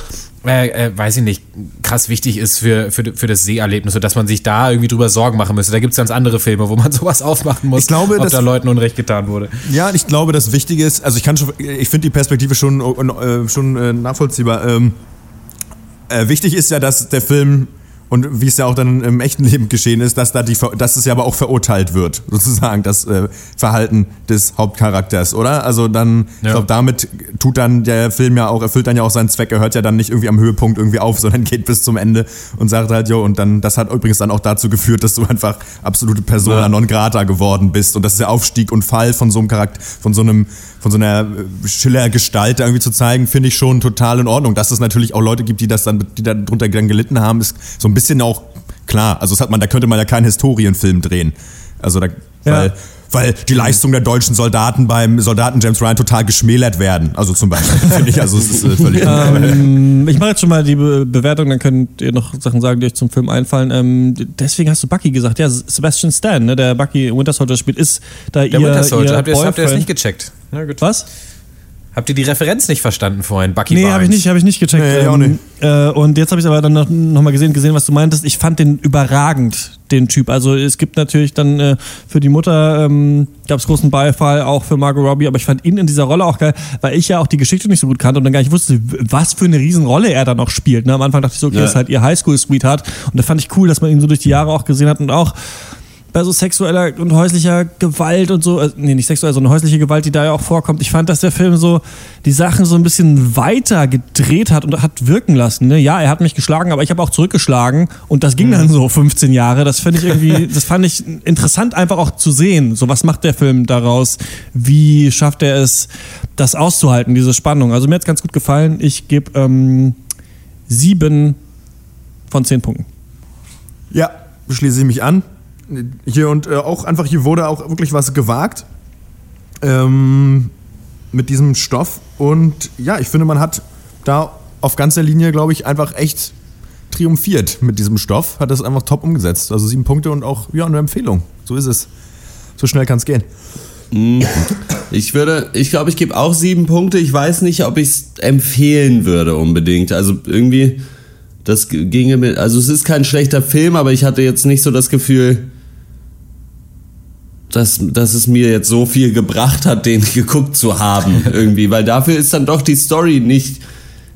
äh, äh, weiß ich nicht, krass wichtig ist für, für, für das Seherlebnis, sodass man sich da irgendwie drüber Sorgen machen müsste. Da gibt es ganz andere Filme, wo man sowas aufmachen muss, Ich glaube, ob das- da Leuten Unrecht getan wurde. Ja, ich glaube, das Wichtige ist, also ich kann schon, ich finde die Perspektive schon, äh, schon äh, nachvollziehbar. Ähm, äh, wichtig ist ja, dass der Film und wie es ja auch dann im echten Leben geschehen ist, dass da die, dass es ja aber auch verurteilt wird, sozusagen das äh, Verhalten des Hauptcharakters, oder? Also dann, ich Ja. glaube, damit tut dann der Film ja auch, erfüllt dann ja auch seinen Zweck. Er hört ja dann nicht irgendwie am Höhepunkt irgendwie auf, sondern geht bis zum Ende und sagt halt, jo, und dann, das hat übrigens dann auch dazu geführt, dass du einfach absolute Persona Ja. non grata geworden bist. Und das ist der Aufstieg und Fall von so einem Charakter, von so einem, von so einer äh, Schiller-Gestalt irgendwie zu zeigen, finde ich schon total in Ordnung. Dass es natürlich auch Leute gibt, die das dann, die darunter dann gelitten haben, ist so ein bisschen auch klar. Also das hat man, da könnte man ja keinen Historienfilm drehen. Also da, weil, weil die Leistung der deutschen Soldaten beim Soldaten James Ryan total geschmälert werden. Also zum Beispiel, finde ich, also es ist äh, völlig. Ähm, ich mache jetzt schon mal die Be Bewertung, dann könnt ihr noch Sachen sagen, die euch zum Film einfallen. Ähm, deswegen hast du Bucky gesagt. Ja, Sebastian Stan, ne, der Bucky Winter Soldier spielt, ist da Der ihr, Winter Soldier, ihr habt ihr das- nicht gecheckt? Na gut. Was? Habt ihr die Referenz nicht verstanden vorhin? Bucky Nee, habe ich nicht, habe ich nicht gecheckt. Nee, ich auch Ähm, Äh, und jetzt habe ich aber dann noch, noch mal gesehen, gesehen, was du meintest. Ich fand den überragend, den Typ. Also es gibt natürlich dann äh, für die Mutter ähm, gab es großen Beifall, auch für Margot Robbie, aber ich fand ihn in dieser Rolle auch geil, weil ich ja auch die Geschichte nicht so gut kannte und dann gar nicht wusste, was für eine Riesenrolle er da noch spielt. Ne? Am Anfang dachte ich so, okay, Ja. das ist halt ihr Highschool-Sweetheart. Und da fand ich cool, dass man ihn so durch die Jahre auch gesehen hat und auch bei so sexueller und häuslicher Gewalt und so, äh, nee, nicht sexuell, sondern häusliche Gewalt, die da ja auch vorkommt. Ich fand, dass der Film so die Sachen so ein bisschen weiter gedreht hat und hat wirken lassen. Ne? Ja, er hat mich geschlagen, aber ich habe auch zurückgeschlagen und das ging dann so 15 Jahre. Das finde ich irgendwie, das fand ich interessant einfach auch zu sehen. So, was macht der Film daraus? Wie schafft er es, das auszuhalten, diese Spannung? Also mir hat's ganz gut gefallen. Ich gebe ähm, sieben von zehn Punkten. Ja, schließe ich mich an. Hier und äh, auch einfach, hier wurde auch wirklich was gewagt ähm, mit diesem Stoff. Und ja, ich finde, man hat da auf ganzer Linie, glaube ich, einfach echt triumphiert mit diesem Stoff, hat das einfach top umgesetzt. Also sieben Punkte und auch ja, eine Empfehlung. So ist es. So schnell kann es gehen. Ich würde, ich glaube, ich gebe auch sieben Punkte. Ich weiß nicht, ob ich es empfehlen würde unbedingt. Also irgendwie, das ginge mit, also es ist kein schlechter Film, aber ich hatte jetzt nicht so das Gefühl, dass, dass es mir jetzt so viel gebracht hat, den geguckt zu haben irgendwie, weil dafür ist dann doch die Story nicht,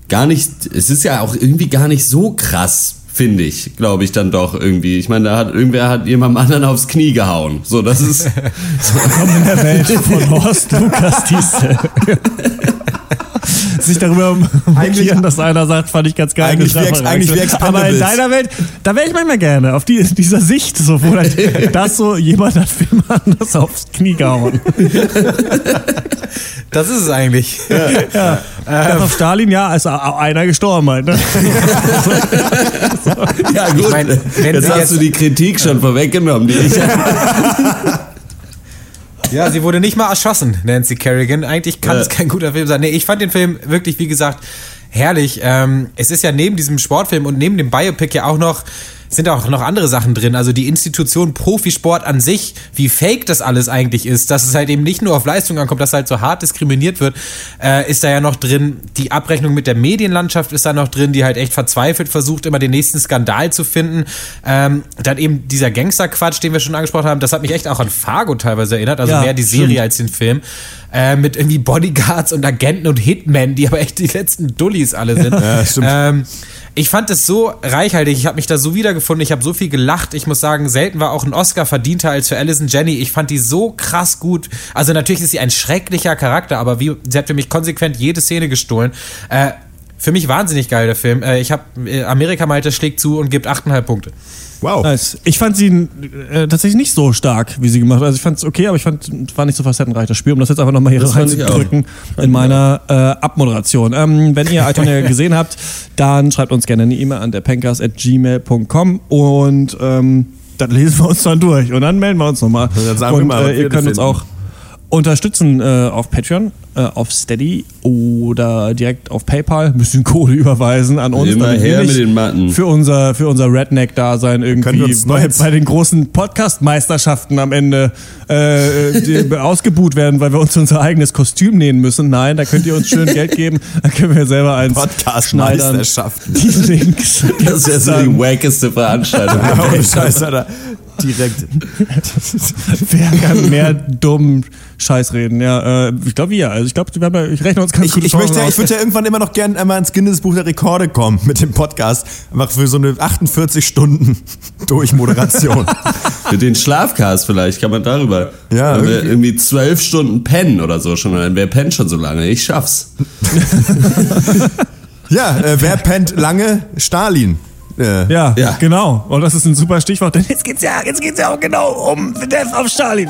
gar nicht, es ist ja auch irgendwie gar nicht so krass, finde ich, glaube ich dann doch irgendwie. Ich meine, da hat irgendwer hat jemandem anderen aufs Knie gehauen. So, das ist Willkommen in der Welt von Horst Lukas Diesel. Sich darüber mokieren, dass einer sagt, fand ich ganz geil. Eigentlich wie Ex- eigentlich wie. Aber in deiner Welt, da wäre ich manchmal gerne, auf die, dieser Sicht, so, wo dann, das so, jemand hat Film anders aufs Knie gehauen. Das ist es eigentlich. Ja. auf Stalin, ja, ist einer gestorben halt. Ne? ja gut. mein, wenn jetzt hast jetzt- du die Kritik schon vorweggenommen, die ich Ja, sie wurde nicht mal erschossen, Nancy Kerrigan. Eigentlich kann Ja. es kein guter Film sein. Nee, ich fand den Film wirklich, wie gesagt, herrlich. Ähm, es ist ja neben diesem Sportfilm und neben dem Biopic ja auch noch sind auch noch andere Sachen drin. Also die Institution Profisport an sich, wie fake das alles eigentlich ist, dass es halt eben nicht nur auf Leistung ankommt, dass halt so hart diskriminiert wird, äh, ist da ja noch drin. Die Abrechnung mit der Medienlandschaft ist da noch drin, die halt echt verzweifelt versucht, immer den nächsten Skandal zu finden. Ähm, dann eben dieser Gangsterquatsch, den wir schon angesprochen haben, das hat mich echt auch an Fargo teilweise erinnert, also Ja, mehr die stimmt. Serie als den Film. Äh, mit irgendwie Bodyguards und Agenten und Hitmen, die aber echt die letzten Dullis alle sind. Ja, stimmt. Ähm, ich fand es so reichhaltig, ich habe mich da so wiedergefunden, ich habe so viel gelacht. Ich muss sagen, selten war auch ein Oscar verdienter als für Alison Jenny. Ich fand die so krass gut. Also natürlich ist sie ein schrecklicher Charakter, aber wie, sie hat für mich konsequent jede Szene gestohlen. Äh, für mich wahnsinnig geil, der Film. Äh, ich habe äh, Amerika Malte schlägt zu und gibt 8,5 Punkte. Wow. Nice. Ich fand sie äh, tatsächlich nicht so stark, wie sie gemacht hat. Also ich fand es okay, aber ich fand, war nicht so facettenreich das Spiel, um das jetzt einfach nochmal hier reinzudrücken in meiner äh, Abmoderation. Ähm, wenn ihr Itonia gesehen habt, dann schreibt uns gerne eine E-Mail an derpencast.gmail.com und ähm, dann lesen wir uns dann durch und dann melden wir uns nochmal. Dann sagen wir Und mal, was äh, ihr könnt uns finden. auch unterstützen äh, auf Patreon, äh, auf Steady oder direkt auf PayPal. Müssen Kohle überweisen an uns. Immer her mit den Matten. Für unser, für unser Redneck-Dasein Können wir irgendwie bei, bei den großen Podcast-Meisterschaften am Ende äh, ausgebuht werden, weil wir uns unser eigenes Kostüm nähen müssen. Nein, da könnt ihr uns schön Geld geben. Dann können wir selber eins. Podcast-Meisterschaften. Das wäre so die wackeste Veranstaltung. Oh, Scheiße, Alter. Direkt. Wer kann mehr dummen Scheiß reden? Ja, äh, ich glaube wir. Also ich glaube, wir haben ja- ich rechne uns ganz Ich, gute ich, möchte, Chancen ja- aus. ich würde ja irgendwann immer noch gerne einmal ins Guinness Buch der Rekorde kommen mit dem Podcast. Einfach für so eine 48 Stunden Durchmoderation. Für den Schlafcast vielleicht kann man darüber. Ja, Wenn wir irgendwie- irgendwie zwölf Stunden pennen oder so schon. Wer pennt schon so lange? Ich schaff's. ja, äh, wer pennt lange? Stalin. Äh, Ja, Ja. genau. Und das ist ein super Stichwort, denn jetzt geht's ja, jetzt geht's ja auch genau um Death auf Stalin.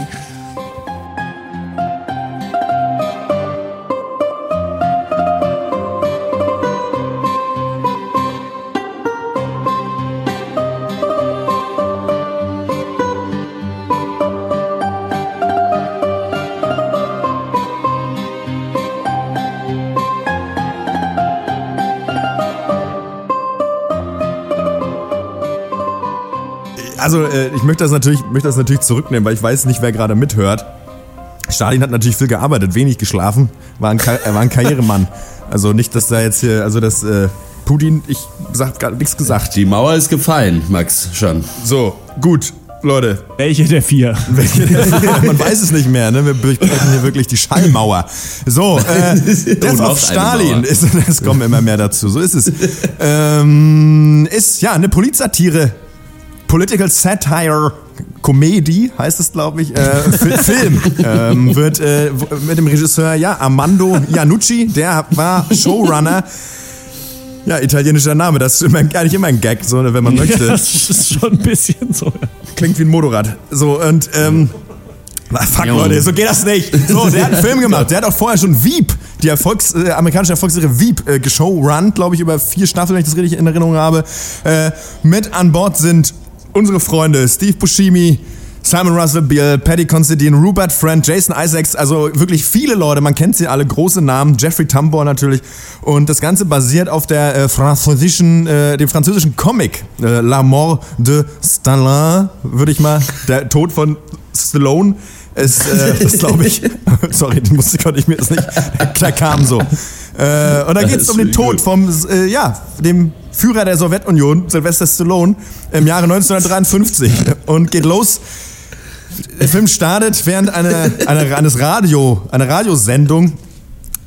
Also äh, ich möchte das, natürlich, möchte das natürlich zurücknehmen, weil ich weiß nicht, wer gerade mithört. Stalin hat natürlich viel gearbeitet, wenig geschlafen, war ein, Ka er war ein Karrieremann. Also nicht, dass da jetzt hier, also das äh, Putin, ich sag gar nichts gesagt. Die Mauer ist gefallen, Max, schon. So, gut, Leute. Welche der vier? Man weiß es nicht mehr, ne? Wir besprechen hier wirklich die Schallmauer. So, äh, Death noch of Stalin Mauer. ist, es kommen immer mehr dazu, so ist es. Ähm, ist ja eine Polizatire, Political Satire, Comedy heißt es, glaube ich, äh, Fi- Film. Ähm, wird äh, mit dem Regisseur, ja, Armando Iannucci, der war Showrunner. Ja, italienischer Name, das ist immer, eigentlich immer ein Gag, so, wenn man möchte. das ist schon ein bisschen so. Klingt wie ein Motorrad. So, und, ähm, na, fuck, Leute, so geht das nicht. So, der hat einen Film gemacht. Der hat auch vorher schon Veep, die Erfolgs, äh, amerikanische Erfolgsserie Veep, äh, geshowrun, glaube ich, über vier Staffeln, wenn ich das richtig in Erinnerung habe. Äh, mit an Bord sind unsere Freunde Steve Buscemi, Simon Russell Beale, Paddy Considine, Rupert Friend, Jason Isaacs, also wirklich viele Leute, man kennt sie alle, große Namen, Jeffrey Tambor natürlich. Und das Ganze basiert auf der äh, französischen, äh, dem französischen Comic äh, La Mort de Stallin, würde ich mal, der Tod von Stallone ist, äh, das glaube ich, sorry, die Musik konnte ich mir das nicht, der kam so. Äh, und da geht es um den Tod vom, äh, ja, dem Führer der Sowjetunion, Sylvester Stallone, im Jahre 1953 und geht los. Der Film startet während einer, einer, eines Radio, einer Radiosendung.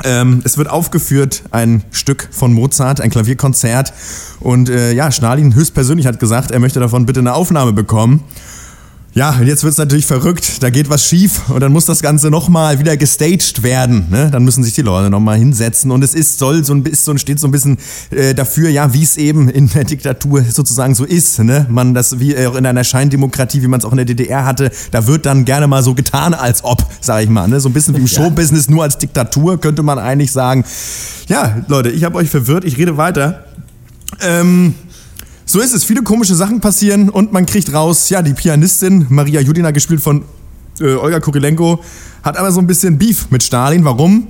Ähm, es wird aufgeführt ein Stück von Mozart, ein Klavierkonzert. Und äh, ja, Stalin höchstpersönlich hat gesagt, er möchte davon bitte eine Aufnahme bekommen. Ja, und jetzt wird's natürlich verrückt. Da geht was schief und dann muss das Ganze nochmal wieder gestaged werden. Ne? Dann müssen sich die Leute nochmal hinsetzen und es ist, soll so ein bisschen, steht so ein bisschen äh, dafür, ja, wie es eben in der Diktatur sozusagen so ist. Ne? Man das wie auch in einer Scheindemokratie, wie man es auch in der DDR hatte, da wird dann gerne mal so getan, als ob, sag ich mal. Ne? So ein bisschen wie im Showbusiness, nur als Diktatur könnte man eigentlich sagen. Ja, Leute, ich habe euch verwirrt, ich rede weiter. Ähm, so ist es. Viele komische Sachen passieren und man kriegt raus, ja, die Pianistin Maria Judina, gespielt von äh, Olga Kurilenko, hat aber so ein bisschen Beef mit Stalin. Warum?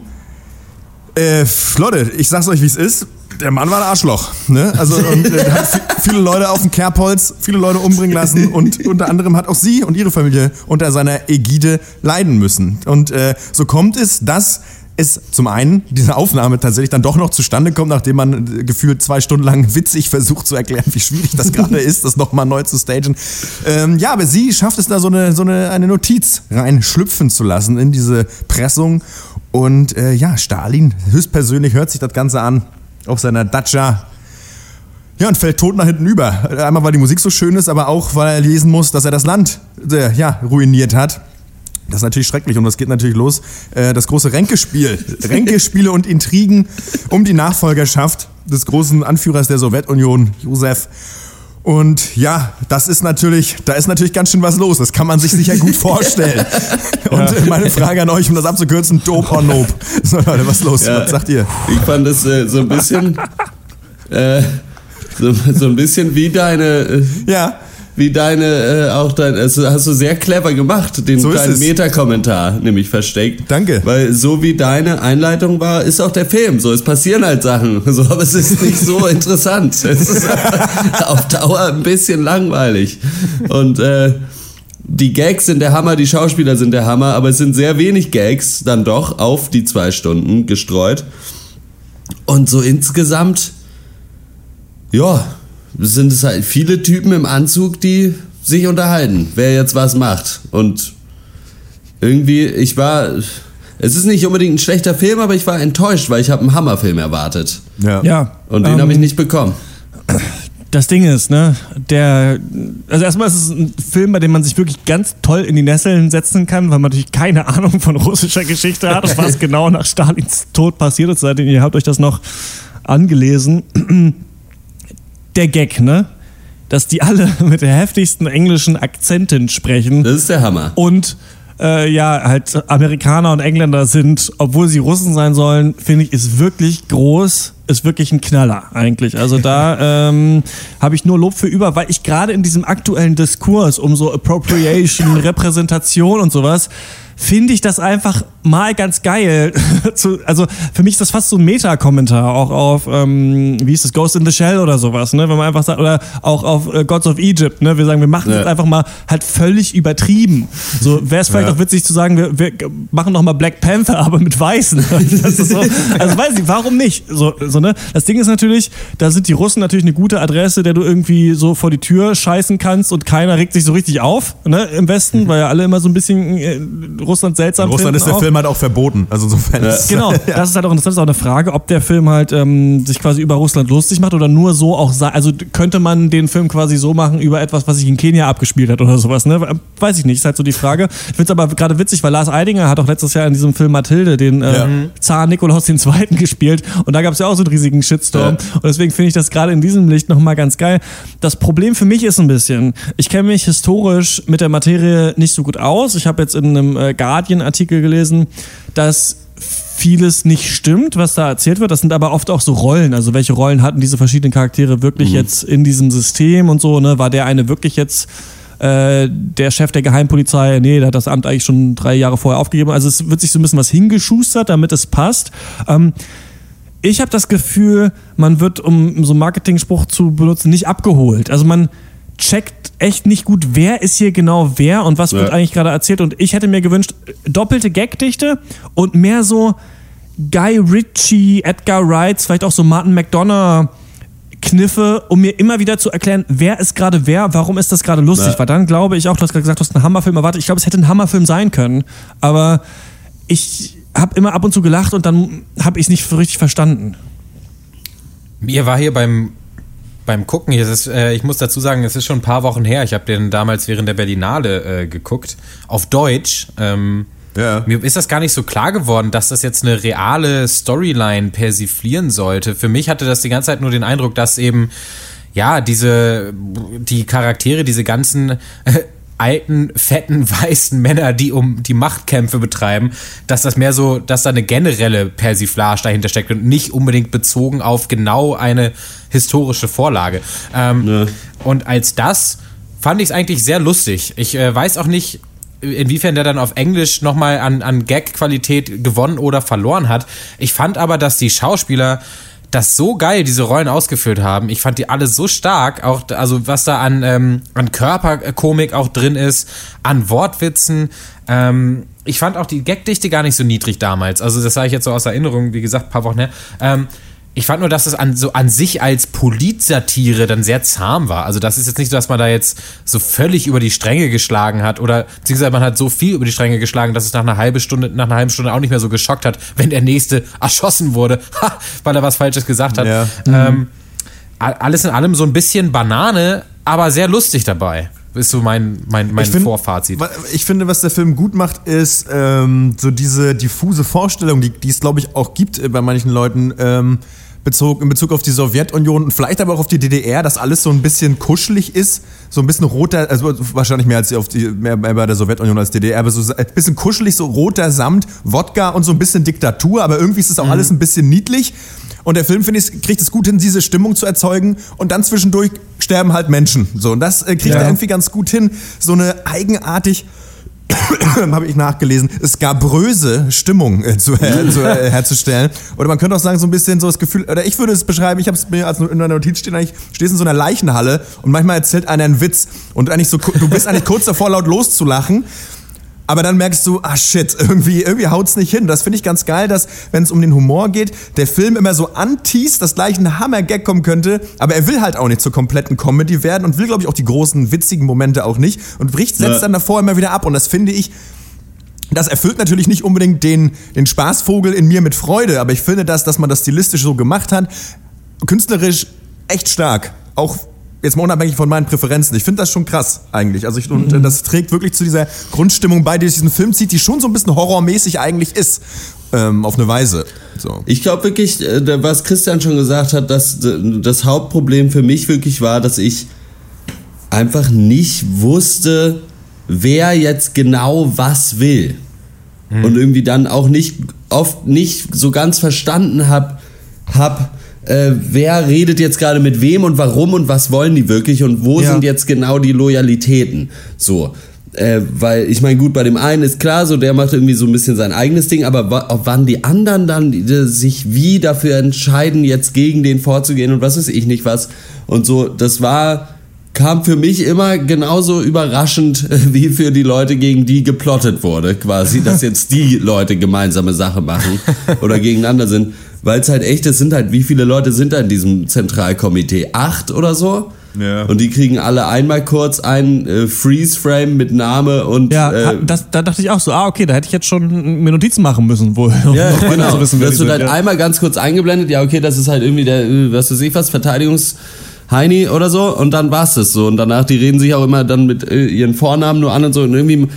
Äh, Leute, ich sag's euch, wie es ist. Der Mann war ein Arschloch. Ne? Also und, äh, hat viele Leute auf dem Kerbholz, viele Leute umbringen lassen und unter anderem hat auch sie und ihre Familie unter seiner Ägide leiden müssen. Und äh, so kommt es, dass es zum einen diese Aufnahme tatsächlich dann doch noch zustande kommt, nachdem man äh, gefühlt zwei Stunden lang witzig versucht zu erklären, wie schwierig das gerade ist, das nochmal neu zu stagen. Ähm, ja, aber sie schafft es da so eine, so eine, eine Notiz reinschlüpfen zu lassen in diese Pressung. Und äh, ja, Stalin höchstpersönlich hört sich das Ganze an auf seiner Dacia ja, und fällt tot nach hinten über. Einmal, weil die Musik so schön ist, aber auch, weil er lesen muss, dass er das Land äh, ja, ruiniert hat. Das ist natürlich schrecklich und das geht natürlich los. Äh, das große Ränkespiel. Ränkespiele und Intrigen um die Nachfolgerschaft des großen Anführers der Sowjetunion, Josef. Und ja, das ist natürlich, da ist natürlich ganz schön was los. Das kann man sich sicher gut vorstellen. Und äh, meine Frage an euch, um das abzukürzen, dope or nope? So, Leute, was los? Ja. Was sagt ihr? Ich fand das äh, so ein bisschen. äh, so, so ein bisschen wie deine. Äh, Ja, wie deine, äh, auch dein, also hast du sehr clever gemacht, den So kleinen. Meta-Kommentar nämlich versteckt. Danke. Weil so wie deine Einleitung war, ist auch der Film. So, es passieren halt Sachen. So, aber es ist nicht so interessant. Es ist auf Dauer ein bisschen langweilig. Und äh, die Gags sind der Hammer, die Schauspieler sind der Hammer, aber es sind sehr wenig Gags dann doch auf die zwei Stunden gestreut. Und so insgesamt, ja, sind es halt viele Typen im Anzug, die sich unterhalten, wer jetzt was macht. Und irgendwie, ich war. Es ist nicht unbedingt ein schlechter Film, aber ich war enttäuscht, weil ich habe einen Hammerfilm erwartet. ja. Ja. Und den ähm, habe ich nicht bekommen. Das Ding ist, ne, der, also erstmal ist es ein Film, bei dem man sich wirklich ganz toll in die Nesseln setzen kann, weil man natürlich keine Ahnung von russischer Geschichte hat und was genau nach Stalins Tod passiert ist. Seitdem ihr habt euch das noch angelesen. Der Gag, ne, dass die alle mit der heftigsten englischen Akzenten sprechen Das ist der Hammer. und äh, ja, halt Amerikaner und Engländer sind, obwohl sie Russen sein sollen, finde ich, ist wirklich groß, ist wirklich ein Knaller eigentlich. Also da ähm, habe ich nur Lob für über, weil ich gerade in diesem aktuellen Diskurs um so Appropriation, Repräsentation und sowas, finde ich das einfach mal ganz geil. Also für mich ist das fast so ein Meta-Kommentar auch auf, ähm, wie hieß das, Ghost in the Shell oder sowas, ne? Wenn man einfach sagt, oder auch auf äh, Gods of Egypt, ne? Wir sagen, wir machen Ja. jetzt einfach mal halt völlig übertrieben. So wäre es vielleicht auch witzig zu sagen, wir, wir machen noch mal Black Panther, aber mit Weißen. Das ist so, also weiß ich, warum nicht? So, so, ne? Das Ding ist natürlich, da sind die Russen natürlich eine gute Adresse, der du irgendwie so vor die Tür scheißen kannst und keiner regt sich so richtig auf, ne? Im Westen, weil ja alle immer so ein bisschen äh, Russland seltsam In Russland finden ist der auch. Film halt auch verboten. Also insofern ist Genau, das ist halt auch interessant, das ist auch eine Frage, ob der Film halt ähm, sich quasi über Russland lustig macht oder nur so auch, also könnte man den Film quasi so machen über etwas, was sich in Kenia abgespielt hat oder sowas, ne? Weiß ich nicht, ist halt so die Frage. Ich finde es aber gerade witzig, weil Lars Eidinger hat auch letztes Jahr in diesem Film Mathilde den äh, Ja. Zar Nikolaus II. gespielt und da gab es ja auch so einen riesigen Shitstorm Ja. und deswegen finde ich das gerade in diesem Licht nochmal ganz geil. Das Problem für mich ist ein bisschen, ich kenne mich historisch mit der Materie nicht so gut aus. Ich habe jetzt in einem äh, Guardian-Artikel gelesen, dass vieles nicht stimmt, was da erzählt wird. Das sind aber oft auch so Rollen. Also welche Rollen hatten diese verschiedenen Charaktere wirklich jetzt in diesem System und so, ne? War der eine wirklich jetzt äh, der Chef der Geheimpolizei, nee, der hat das Amt eigentlich schon drei Jahre vorher aufgegeben. Also es wird sich so ein bisschen was hingeschustert, damit es passt. Ähm, ich habe das Gefühl, man wird, um so einen Marketing-Spruch zu benutzen, nicht abgeholt. Also man checkt echt nicht gut, wer ist hier genau wer und was wird Ja. eigentlich gerade erzählt. Und ich hätte mir gewünscht, doppelte Gagdichte und mehr so Guy Ritchie, Edgar Wrights, vielleicht auch so Martin McDonough. Kniffe, um mir immer wieder zu erklären, wer ist gerade wer, warum ist das gerade lustig. Ja. Weil dann glaube ich auch, du hast gerade gesagt, du hast einen Hammerfilm erwartet. Ich glaube, es hätte ein Hammerfilm sein können, aber ich habe immer ab und zu gelacht und dann habe ich es nicht richtig verstanden. Mir war hier beim, beim Gucken, es ist, äh, ich muss dazu sagen, es ist schon ein paar Wochen her. Ich habe den damals während der Berlinale äh, geguckt, auf Deutsch. Ähm, Ja. Mir ist das gar nicht so klar geworden, dass das jetzt eine reale Storyline persiflieren sollte. Für mich hatte das die ganze Zeit nur den Eindruck, dass eben, ja, diese, die Charaktere, diese ganzen alten, fetten, weißen Männer, die um die Machtkämpfe betreiben, dass das mehr so, dass da eine generelle Persiflage dahinter steckt und nicht unbedingt bezogen auf genau eine historische Vorlage. Ähm, Und als das fand ich es eigentlich sehr lustig. Ich äh, weiß auch nicht, inwiefern der dann auf Englisch nochmal an, an Gag-Qualität gewonnen oder verloren hat. Ich fand aber, dass die Schauspieler das so geil, diese Rollen ausgefüllt haben. Ich fand die alle so stark, auch also was da an, ähm, an Körperkomik auch drin ist, an Wortwitzen. Ähm, ich fand auch die Gagdichte gar nicht so niedrig damals. Also das sage ich jetzt so aus Erinnerung, wie gesagt, paar Wochen her. Ähm, ich fand nur, dass es an, so an sich als Politsatire dann sehr zahm war. Also das ist jetzt nicht so, dass man da jetzt so völlig über die Stränge geschlagen hat oder beziehungsweise man hat so viel über die Stränge geschlagen, dass es nach einer halben Stunde, nach einer halben Stunde auch nicht mehr so geschockt hat, wenn der nächste erschossen wurde, ha, weil er was Falsches gesagt hat. Ja. Ähm, alles in allem so ein bisschen Banane, aber sehr lustig dabei. Ist so mein, mein, mein Ich find- Vorfazit. Ich finde, was der Film gut macht, ist ähm, so diese diffuse Vorstellung, die, die es, glaube ich, auch gibt äh, bei manchen Leuten, ähm, Bezug, in Bezug auf die Sowjetunion und vielleicht aber auch auf die DDR, dass alles so ein bisschen kuschelig ist, so ein bisschen roter, also wahrscheinlich mehr als auf die, mehr, mehr bei der Sowjetunion als DDR, aber so ein bisschen kuschelig, so roter Samt, Wodka und so ein bisschen Diktatur, aber irgendwie ist es auch alles ein bisschen niedlich. Und der Film, finde ich, kriegt es gut hin, diese Stimmung zu erzeugen und dann zwischendurch sterben halt Menschen. So, und das äh, kriegt Ja. er irgendwie ganz gut hin, so eine eigenartig habe ich nachgelesen, skabröse Stimmung äh, zu, äh, zu, äh, herzustellen. Oder man könnte auch sagen, so ein bisschen so das Gefühl, oder ich würde es beschreiben, ich habe es mir als in einer Notiz stehen, eigentlich stehst in so einer Leichenhalle und manchmal erzählt einer einen Witz und eigentlich so, du bist eigentlich kurz davor, laut loszulachen. Aber dann merkst du, ah shit, irgendwie, irgendwie haut's nicht hin. Das finde ich ganz geil, dass, wenn es um den Humor geht, der Film immer so anteast, dass gleich ein Hammer-Gag kommen könnte, aber er will halt auch nicht zur kompletten Comedy werden und will, glaube ich, auch die großen, witzigen Momente auch nicht und bricht, setzt Ja. dann davor immer wieder ab. Und das finde ich, das erfüllt natürlich nicht unbedingt den, den Spaßvogel in mir mit Freude, aber ich finde das, dass man das stilistisch so gemacht hat, künstlerisch echt stark. Auch jetzt mal unabhängig von meinen Präferenzen. Ich finde das schon krass eigentlich. Also ich, und äh, das trägt wirklich zu dieser Grundstimmung bei, die diesen Film zieht, die schon so ein bisschen horrormäßig eigentlich ist. Ähm, auf eine Weise. So. Ich glaube wirklich, äh, was Christian schon gesagt hat, dass das Hauptproblem für mich wirklich war, dass ich einfach nicht wusste, wer jetzt genau was will. Und irgendwie dann auch nicht oft nicht so ganz verstanden hab, hab äh, wer redet jetzt gerade mit wem und warum und was wollen die wirklich und wo Ja. sind jetzt genau die Loyalitäten. So. Äh, weil ich meine, gut, bei dem einen ist klar, so der macht irgendwie so ein bisschen sein eigenes Ding, aber wann die anderen dann die, sich wie dafür entscheiden, jetzt gegen den vorzugehen und was weiß ich nicht was. Und so, das war, kam für mich immer genauso überraschend äh, wie für die Leute, gegen die geplottet wurde, quasi, dass jetzt die Leute gemeinsame Sache machen oder gegeneinander sind. Weil es halt echt, es sind halt, wie viele Leute sind da in diesem Zentralkomitee? Acht oder so? Ja. Und die kriegen alle einmal kurz einen äh, Freeze-Frame mit Name und Ja, äh, das, da dachte ich auch so, ah, okay, da hätte ich jetzt schon mir Notizen machen müssen, wohl. um ja, noch genau. zu wissen, das wird halt ja. einmal ganz kurz eingeblendet, ja, okay, das ist halt irgendwie der, äh, was weiß ich was, Verteidigungs-Heini oder so und dann war's das so. Und danach, die reden sich auch immer dann mit äh, ihren Vornamen nur an und so und irgendwie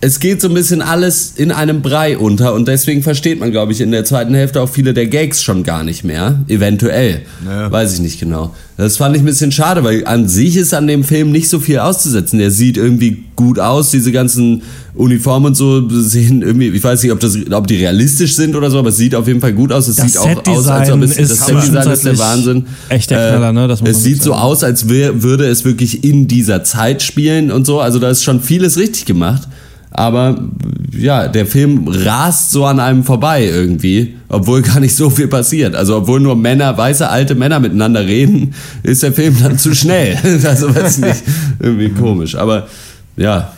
es geht so ein bisschen alles in einem Brei unter und deswegen versteht man, glaube ich, in der zweiten Hälfte auch viele der Gags schon gar nicht mehr. Eventuell. Ja. Weiß ich nicht genau. Das fand ich ein bisschen schade, weil an sich ist an dem Film nicht so viel auszusetzen. Der sieht irgendwie gut aus, diese ganzen Uniformen und so sehen irgendwie, ich weiß nicht, ob, das, ob die realistisch sind oder so, aber es sieht auf jeden Fall gut aus. Es Das sieht auch aus, als ob es, ist das Setdesign ist der Wahnsinn. echt der Knaller, ne? Das muss es sieht so sagen. aus, als würde es wirklich in dieser Zeit spielen und so. Also da ist schon vieles richtig gemacht. Aber ja, der Film rast so an einem vorbei irgendwie, obwohl gar nicht so viel passiert. Also obwohl nur Männer, weiße alte Männer miteinander reden, ist der Film dann zu schnell. Also weiß ich nicht, irgendwie komisch. Aber ja,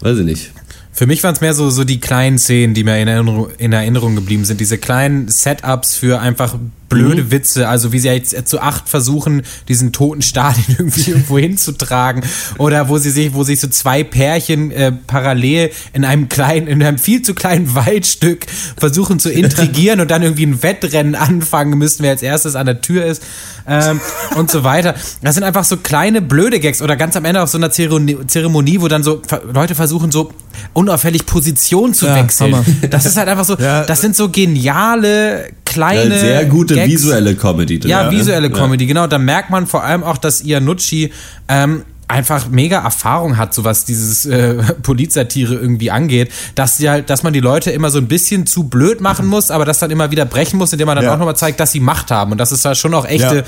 weiß ich nicht. Für mich waren es mehr so, so die kleinen Szenen, die mir in Erinnerung, in Erinnerung geblieben sind. Diese kleinen Setups für einfach blöde Witze. Also wie sie jetzt zu acht versuchen, diesen toten Stalin irgendwie irgendwo hinzutragen. Oder wo sie sich, wo sich so zwei Pärchen äh, parallel in einem kleinen, in einem viel zu kleinen Waldstück versuchen zu intrigieren und dann irgendwie ein Wettrennen anfangen müssen, wer als erstes an der Tür ist. Ähm, und so weiter. Das sind einfach so kleine blöde Gags oder ganz am Ende auf so einer Zeremonie, wo dann so Leute versuchen so unauffällig Position zu Ja, wechseln. Hammer. Das ist halt einfach so, Ja. das sind so geniale kleine Ja, sehr gute Gags. visuelle Comedy drin. Ja, ne? visuelle Ja. Comedy, genau. Da merkt man vor allem auch, dass Iannucci ähm, einfach mega Erfahrung hat, so was dieses äh, Polizsatire irgendwie angeht, dass sie halt, dass man die Leute immer so ein bisschen zu blöd machen muss, aber das dann immer wieder brechen muss, indem man dann Ja. auch nochmal zeigt, dass sie Macht haben und dass es da schon auch echte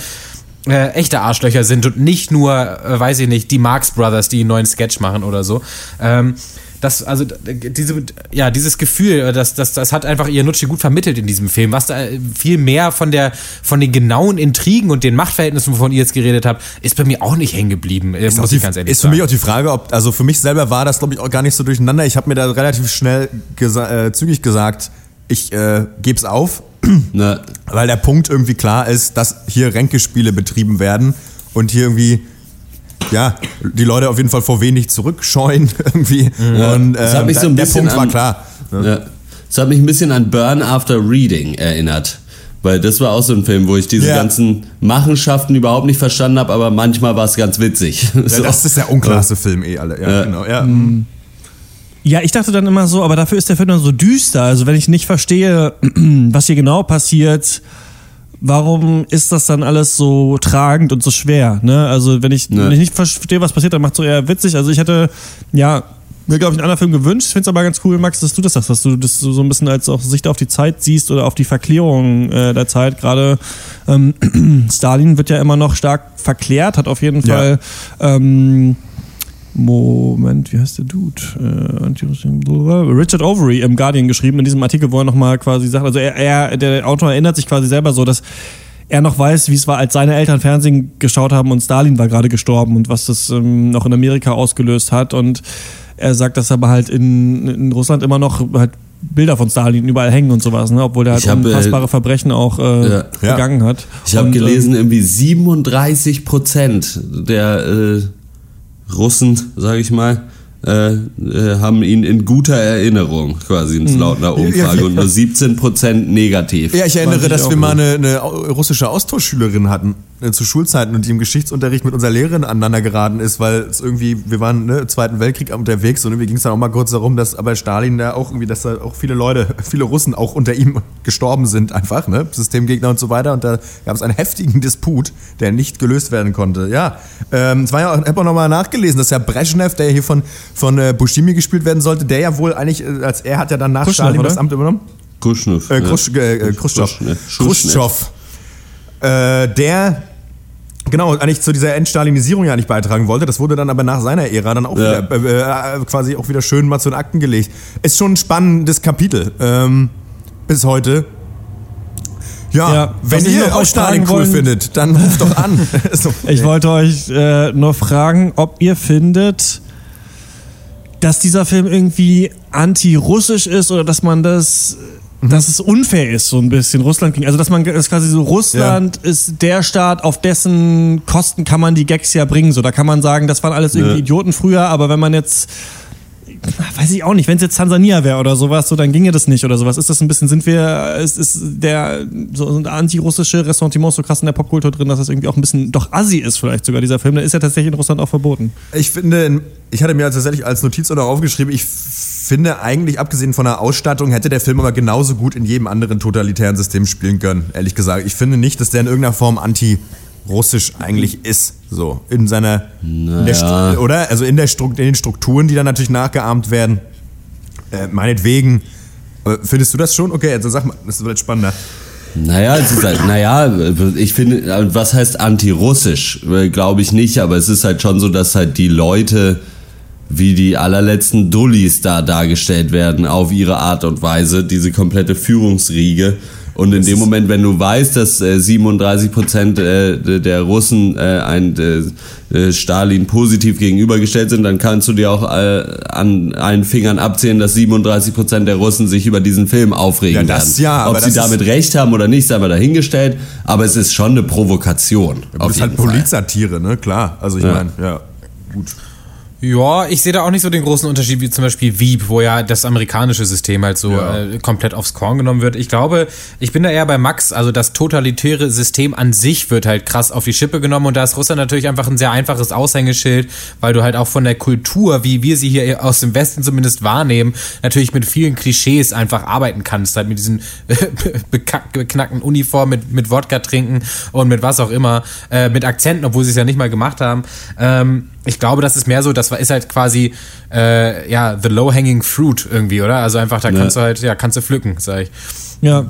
äh, echte Arschlöcher sind und nicht nur, äh, weiß ich nicht, die Marx Brothers, die einen neuen Sketch machen oder so. Ähm, das, also diese, ja, dieses Gefühl, äh, das, das, das hat einfach Iannucci gut vermittelt in diesem Film. Was da äh, viel mehr von der, von den genauen Intrigen und den Machtverhältnissen, wovon ihr jetzt geredet habt, ist bei mir auch nicht hängen geblieben. äh, Ist, Muss die, ich ganz ehrlich ist für sagen. mich auch die Frage, ob, also für mich selber war das, glaube ich, auch gar nicht so durcheinander. Ich habe mir da relativ schnell gesa äh, zügig gesagt, ich äh, gebe es auf, Ne, weil der Punkt irgendwie klar ist, dass hier Ränkespiele betrieben werden und hier irgendwie ja, die Leute auf jeden Fall vor wenig zurückscheuen irgendwie. Und Das hat äh, mich so ein der bisschen Punkt war an- klar. Ja. Das hat mich ein bisschen an Burn After Reading erinnert. Weil das war auch so ein Film, wo ich diese Ja. ganzen Machenschaften überhaupt nicht verstanden habe, aber manchmal war es ganz witzig. Ja, So. das ist der unklarste Film eh alle. Ja, Ja. genau. Ja. Ja, ich dachte dann immer so, aber dafür ist der Film dann so düster. Also wenn ich nicht verstehe, was hier genau passiert, warum ist das dann alles so tragend und so schwer? Ne? Also wenn ich, Ne. wenn ich nicht verstehe, was passiert, dann macht so eher witzig. Also ich hätte, ja, mir glaube ich einen anderen Film gewünscht. Ich finde es aber ganz cool, Max, dass du das sagst, dass du das so so ein bisschen als auch Sicht auf die Zeit siehst oder auf die Verklärung äh, der Zeit. Gerade ähm, Stalin wird ja immer noch stark verklärt, hat auf jeden Ja. Fall ähm, Moment, wie heißt der Dude? Äh. Richard Overy im Guardian geschrieben, in diesem Artikel, wo er nochmal quasi sagt, also er, er, der Autor erinnert sich quasi selber so, dass er noch weiß, wie es war, als seine Eltern Fernsehen geschaut haben und Stalin war gerade gestorben und was das ähm, noch in Amerika ausgelöst hat. Und er sagt, dass aber halt in, in Russland immer noch halt Bilder von Stalin überall hängen und sowas, ne? obwohl der halt hab, äh, unfassbare Verbrechen auch äh, Ja. begangen hat. Ich habe ähm, gelesen, irgendwie 37 Prozent der äh, Russen, sage ich mal, äh, äh, haben ihn in guter Erinnerung, quasi Hm. laut einer Umfrage, und nur 17 Prozent negativ. Ja, ich erinnere, ich dass wir mal eine, eine russische Austauschschülerin hatten äh, zu Schulzeiten und die im Geschichtsunterricht mit unserer Lehrerin aneinander geraten ist, weil es irgendwie, wir waren ne, Zweiten Weltkrieg unterwegs und irgendwie ging es dann auch mal kurz darum, dass aber Stalin da auch irgendwie, dass da auch viele Leute, viele Russen auch unter ihm gestorben sind einfach, ne? Systemgegner und so weiter und da gab es einen heftigen Disput, der nicht gelöst werden konnte. Ja, ähm, es war ja auch, ich habe auch nochmal nachgelesen, dass ja Brezhnev, der hier von, von äh, Bushimi gespielt werden sollte, der ja wohl eigentlich, äh, als er hat ja dann nach Khrushchev, Stalin das oder? Amt übernommen. Khrushchev. Äh, äh, äh, Khrushchev. Khrushchev. Khrushchev. Äh, der genau eigentlich zu dieser Entstalinisierung ja nicht beitragen wollte. Das wurde dann aber nach seiner Ära dann auch Ja. wieder, äh, äh, quasi auch wieder schön mal zu den Akten gelegt. Ist schon ein spannendes Kapitel ähm, bis heute. Ja, Ja, wenn ihr auch Stalin cool wollen- findet, dann ruft doch an. so. Ich wollte euch äh, nur fragen, ob ihr findet, dass dieser Film irgendwie anti-russisch ist oder dass man das, dass es unfair ist, so ein bisschen Russland gegen. Also dass man das quasi so, Russland ist der Staat, auf dessen Kosten kann man die Gags ja bringen. So, da kann man sagen, das waren alles irgendwie Ja. Idioten früher, aber wenn man jetzt weiß ich auch nicht, wenn es jetzt Tansania wäre oder sowas, so dann ginge das nicht oder sowas. Ist das ein bisschen, sind wir, ist, ist der so ein antirussische Ressentiment so krass in der Popkultur drin, dass das irgendwie auch ein bisschen doch assi ist, vielleicht sogar dieser Film. Der ist ja tatsächlich in Russland auch verboten. Ich finde, ich hatte mir tatsächlich als Notiz oder aufgeschrieben, ich finde eigentlich, abgesehen von der Ausstattung, hätte der Film aber genauso gut in jedem anderen totalitären System spielen können, ehrlich gesagt. Ich finde nicht, dass der in irgendeiner Form anti russisch eigentlich ist. So, in seiner, in der oder? Also in, der Stru in den Strukturen, die dann natürlich nachgeahmt werden. Äh, meinetwegen, äh, findest du das schon? Okay, also sag mal, das wird spannender. Naja, es ist halt, naja, ich finde, was heißt antirussisch? Glaube ich nicht, aber es ist halt schon so, dass halt die Leute wie die allerletzten Dullis da dargestellt werden, auf ihre Art und Weise, diese komplette Führungsriege. Und in dem Moment, wenn du weißt, dass äh, 37 Prozent äh, der Russen äh, ein, äh, äh, Stalin positiv gegenübergestellt sind, dann kannst du dir auch äh, an allen Fingern abzählen, dass 37 Prozent der Russen sich über diesen Film aufregen Ja, das werden. ja, Ob sie das damit recht haben oder nicht, sei mal dahingestellt. Aber es ist schon eine Provokation. Das auf ist halt Fall. Polizsatire, ne? Klar. Also ich Ja. meine, ja, gut. Ja, ich sehe da auch nicht so den großen Unterschied wie zum Beispiel Veep, wo ja das amerikanische System halt so Ja. äh, komplett aufs Korn genommen wird. Ich glaube, ich bin da eher bei Max, also das totalitäre System an sich wird halt krass auf die Schippe genommen und da ist Russland natürlich einfach ein sehr einfaches Aushängeschild, weil du halt auch von der Kultur, wie wir sie hier aus dem Westen zumindest wahrnehmen, natürlich mit vielen Klischees einfach arbeiten kannst, halt mit diesen beknackten Uniformen, mit, mit Wodka trinken und mit was auch immer, äh, mit Akzenten, obwohl sie es ja nicht mal gemacht haben. Ähm, ich glaube, das ist mehr so, das war- ist halt quasi äh, ja the low hanging fruit irgendwie, oder? Also einfach da kannst du halt ja kannst du pflücken, sag ich. Ja.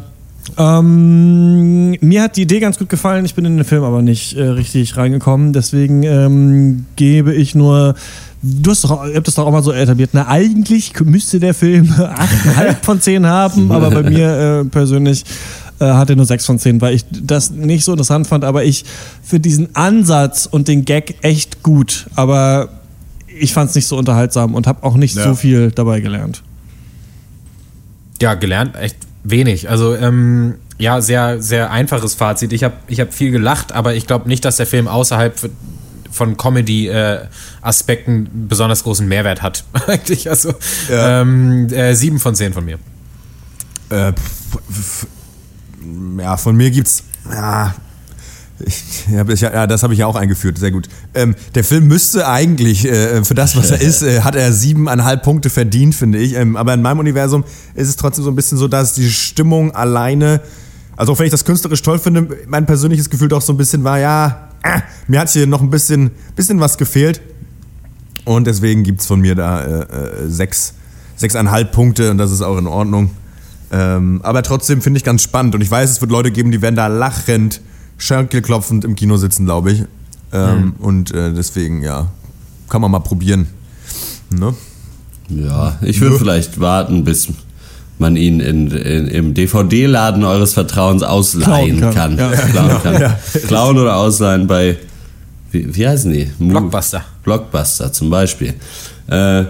Ähm, mir hat die Idee ganz gut gefallen, ich bin in den Film aber nicht äh, richtig reingekommen, deswegen ähm, gebe ich nur. Du hast doch, ihr habt das doch auch mal so etabliert. Na, eigentlich müsste der Film 8,5 von 10 haben, aber bei mir äh, persönlich äh, hat er nur 6 von 10, weil ich das nicht so interessant fand, aber ich für diesen Ansatz und den Gag echt gut, aber ich fand es nicht so unterhaltsam und habe auch nicht Ja. so viel dabei gelernt. Ja, gelernt echt wenig. Also ähm, ja, sehr sehr einfaches Fazit. Ich habe ich habe viel gelacht, aber ich glaube nicht, dass der Film außerhalb von Comedy-Aspekten besonders großen Mehrwert hat. Eigentlich. Also Ja. ähm, äh, sieben von zehn von mir. Äh, ja, von mir gibt's. Ja, ja, das habe ich ja auch eingeführt. Sehr gut. Ähm, der Film müsste eigentlich, äh, für das, was er ist, äh, hat er siebeneinhalb Punkte verdient, finde ich. Ähm, aber in meinem Universum ist es trotzdem so ein bisschen so, dass die Stimmung alleine, also auch wenn ich das künstlerisch toll finde, mein persönliches Gefühl doch so ein bisschen war, ja, äh, mir hat hier noch ein bisschen, bisschen was gefehlt. Und deswegen gibt's von mir da äh, äh, sechs, sechseinhalb Punkte und das ist auch in Ordnung. Ähm, aber trotzdem finde ich ganz spannend und ich weiß, es wird Leute geben, die werden da lachend, schenkelklopfend im Kino sitzen, glaube ich. Ähm, Und äh, deswegen, ja, kann man mal probieren. Ne? Ja, ich würde vielleicht warten, bis man ihn in, in, im DVD-Laden eures Vertrauens ausleihen Klauen kann. kann. Ja. Klauen, kann. Klauen oder ausleihen bei, wie, wie heißen die? Blockbuster. Blockbuster zum Beispiel. Äh,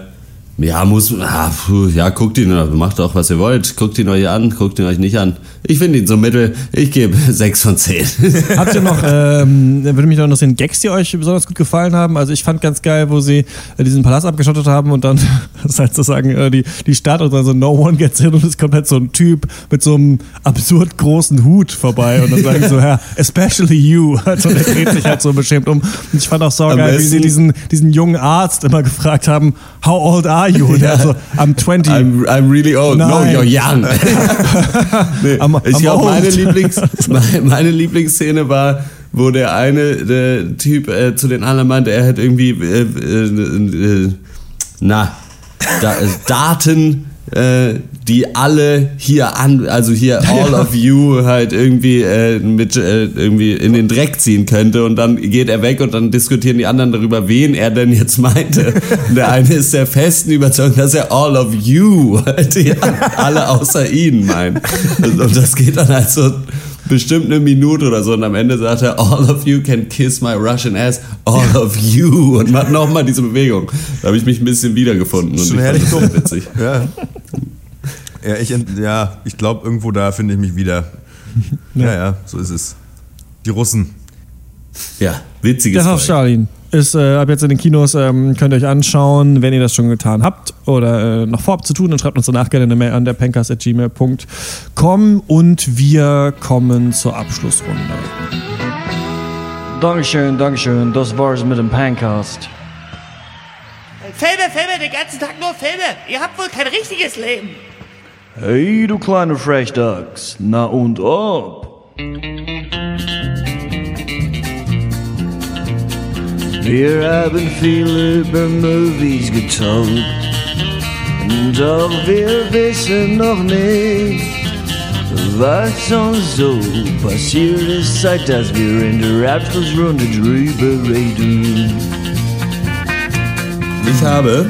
ja, muss, ah, puh, ja, guckt ihn, macht auch, was ihr wollt. Guckt ihn euch an, guckt ihn euch nicht an. Ich finde ihn so mittel. Ich gebe 6 von 10. Habt ihr noch, ähm, würde mich noch interessieren, Gags, die euch besonders gut gefallen haben? Also ich fand ganz geil, wo sie äh, diesen Palast abgeschottet haben und dann, das heißt sozusagen, äh, die, die Stadt und dann so No One gets in und es kommt halt so ein Typ mit so einem absurd großen Hut vorbei und dann sagen so, ja, especially you. Also der dreht sich halt so beschämt um. Und ich fand auch Am saugeil, wie sie diesen, diesen jungen Arzt immer gefragt haben, how old are you? Und er so, I'm 20. I'm, I'm really old. No, Nein. you're young. nee, I'm- ich glaube, meine. Lieblings, meine, meine Lieblingsszene war, wo der eine der Typ äh, zu den anderen meinte, er hat irgendwie äh, äh, äh, na da, äh, Daten, äh, die alle hier an, also hier all of you halt irgendwie äh, mit äh, irgendwie in den Dreck ziehen könnte und dann geht er weg und dann diskutieren die anderen darüber, wen er denn jetzt meinte. Und der eine ist der festen Überzeugung, dass er all of you halt alle außer ihn meint. Und das geht dann halt so bestimmt eine Minute oder so und am Ende sagt er, all of you can kiss my Russian ass, all of you und macht nochmal diese Bewegung. Da habe ich mich ein bisschen wiedergefunden und ich fand herrlich das sehr witzig. Ja. Ja, ich, ja, ich glaube, irgendwo da finde ich mich wieder. Ja, ja, so ist es. Die Russen. Ja, witziges Das auf Volk. Charlene. ist äh, ab jetzt in den Kinos, ähm, könnt ihr euch anschauen, wenn ihr das schon getan habt oder äh, noch vorhabt zu tun, dann schreibt uns danach gerne eine Mail an der pencast.gmail.com und wir kommen zur Abschlussrunde. Dankeschön, Dankeschön. Das war's mit dem Pancast. Filme, Filme, den ganzen Tag nur Filme. Ihr habt wohl kein richtiges Leben. Hey, du kleine Frechdachs. Na und ob? Wir haben viel über Movies getalkt. Doch wir wissen noch nicht, was uns so passiert ist, seit dass wir in der Abschlussrunde drüber reden. Ich habe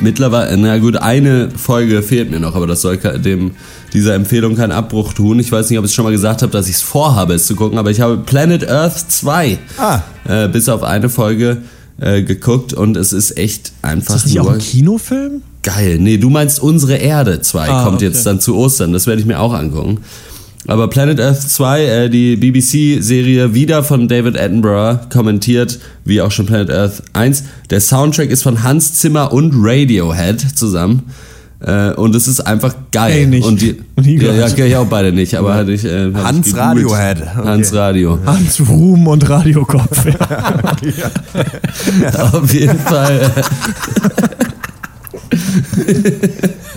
mittlerweile, na gut, eine Folge fehlt mir noch, aber das soll dem dieser Empfehlung keinen Abbruch tun. Ich weiß nicht, ob ich es schon mal gesagt habe, dass ich es vorhabe, es zu gucken, aber ich habe Planet Earth 2 Ah. äh, bis auf eine Folge äh, geguckt und es ist echt einfach Ist das nicht auch nur ein Kinofilm? geil. Nee, du meinst Unsere Erde 2 Ah, kommt okay. jetzt dann zu Ostern, das werde ich mir auch angucken. Aber Planet Earth 2, äh, die BBC-Serie, wieder von David Attenborough, kommentiert, wie auch schon Planet Earth 1. Der Soundtrack ist von Hans Zimmer und Radiohead zusammen. Äh, und es ist einfach geil. Ey, nicht. Und die, Nie ja, ja, ich auch beide nicht, aber hatte ich. Äh, Hans ich. Radiohead, okay. Hans Radio. Hans Ruhm und Radiokopf. Auf jeden Fall.